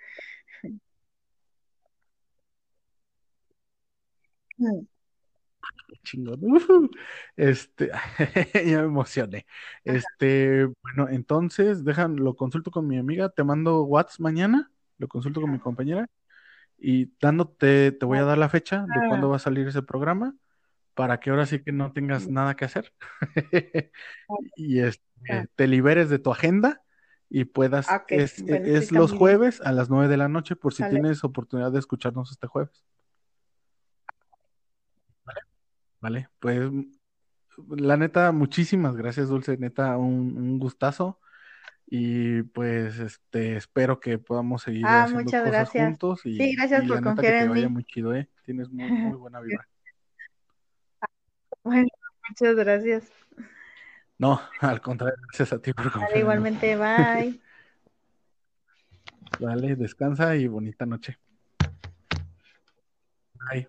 Mm. Chingón. Este, ya me emocioné. Este, bueno, entonces, dejan, lo consulto con mi amiga, te mando WhatsApp mañana, lo consulto con mi compañera y dándote, te voy a dar la fecha de ah. cuándo va a salir ese programa para que ahora sí que no tengas nada que hacer y este, ah. te liberes de tu agenda y puedas, es, es los jueves a las 9 de la noche por si tienes oportunidad de escucharnos este jueves. Vale, pues la neta, muchísimas gracias, Dulce, neta, un, gustazo. Y pues este espero que podamos seguir ah, haciendo muchas cosas gracias. juntos. Y, sí, gracias por confiar en mí. muy chido, ¿eh? Tienes muy, muy buena vibra. Bueno, muchas gracias. No, al contrario, gracias a ti por confiar. igualmente, bye. Vale, descansa y bonita noche. Bye.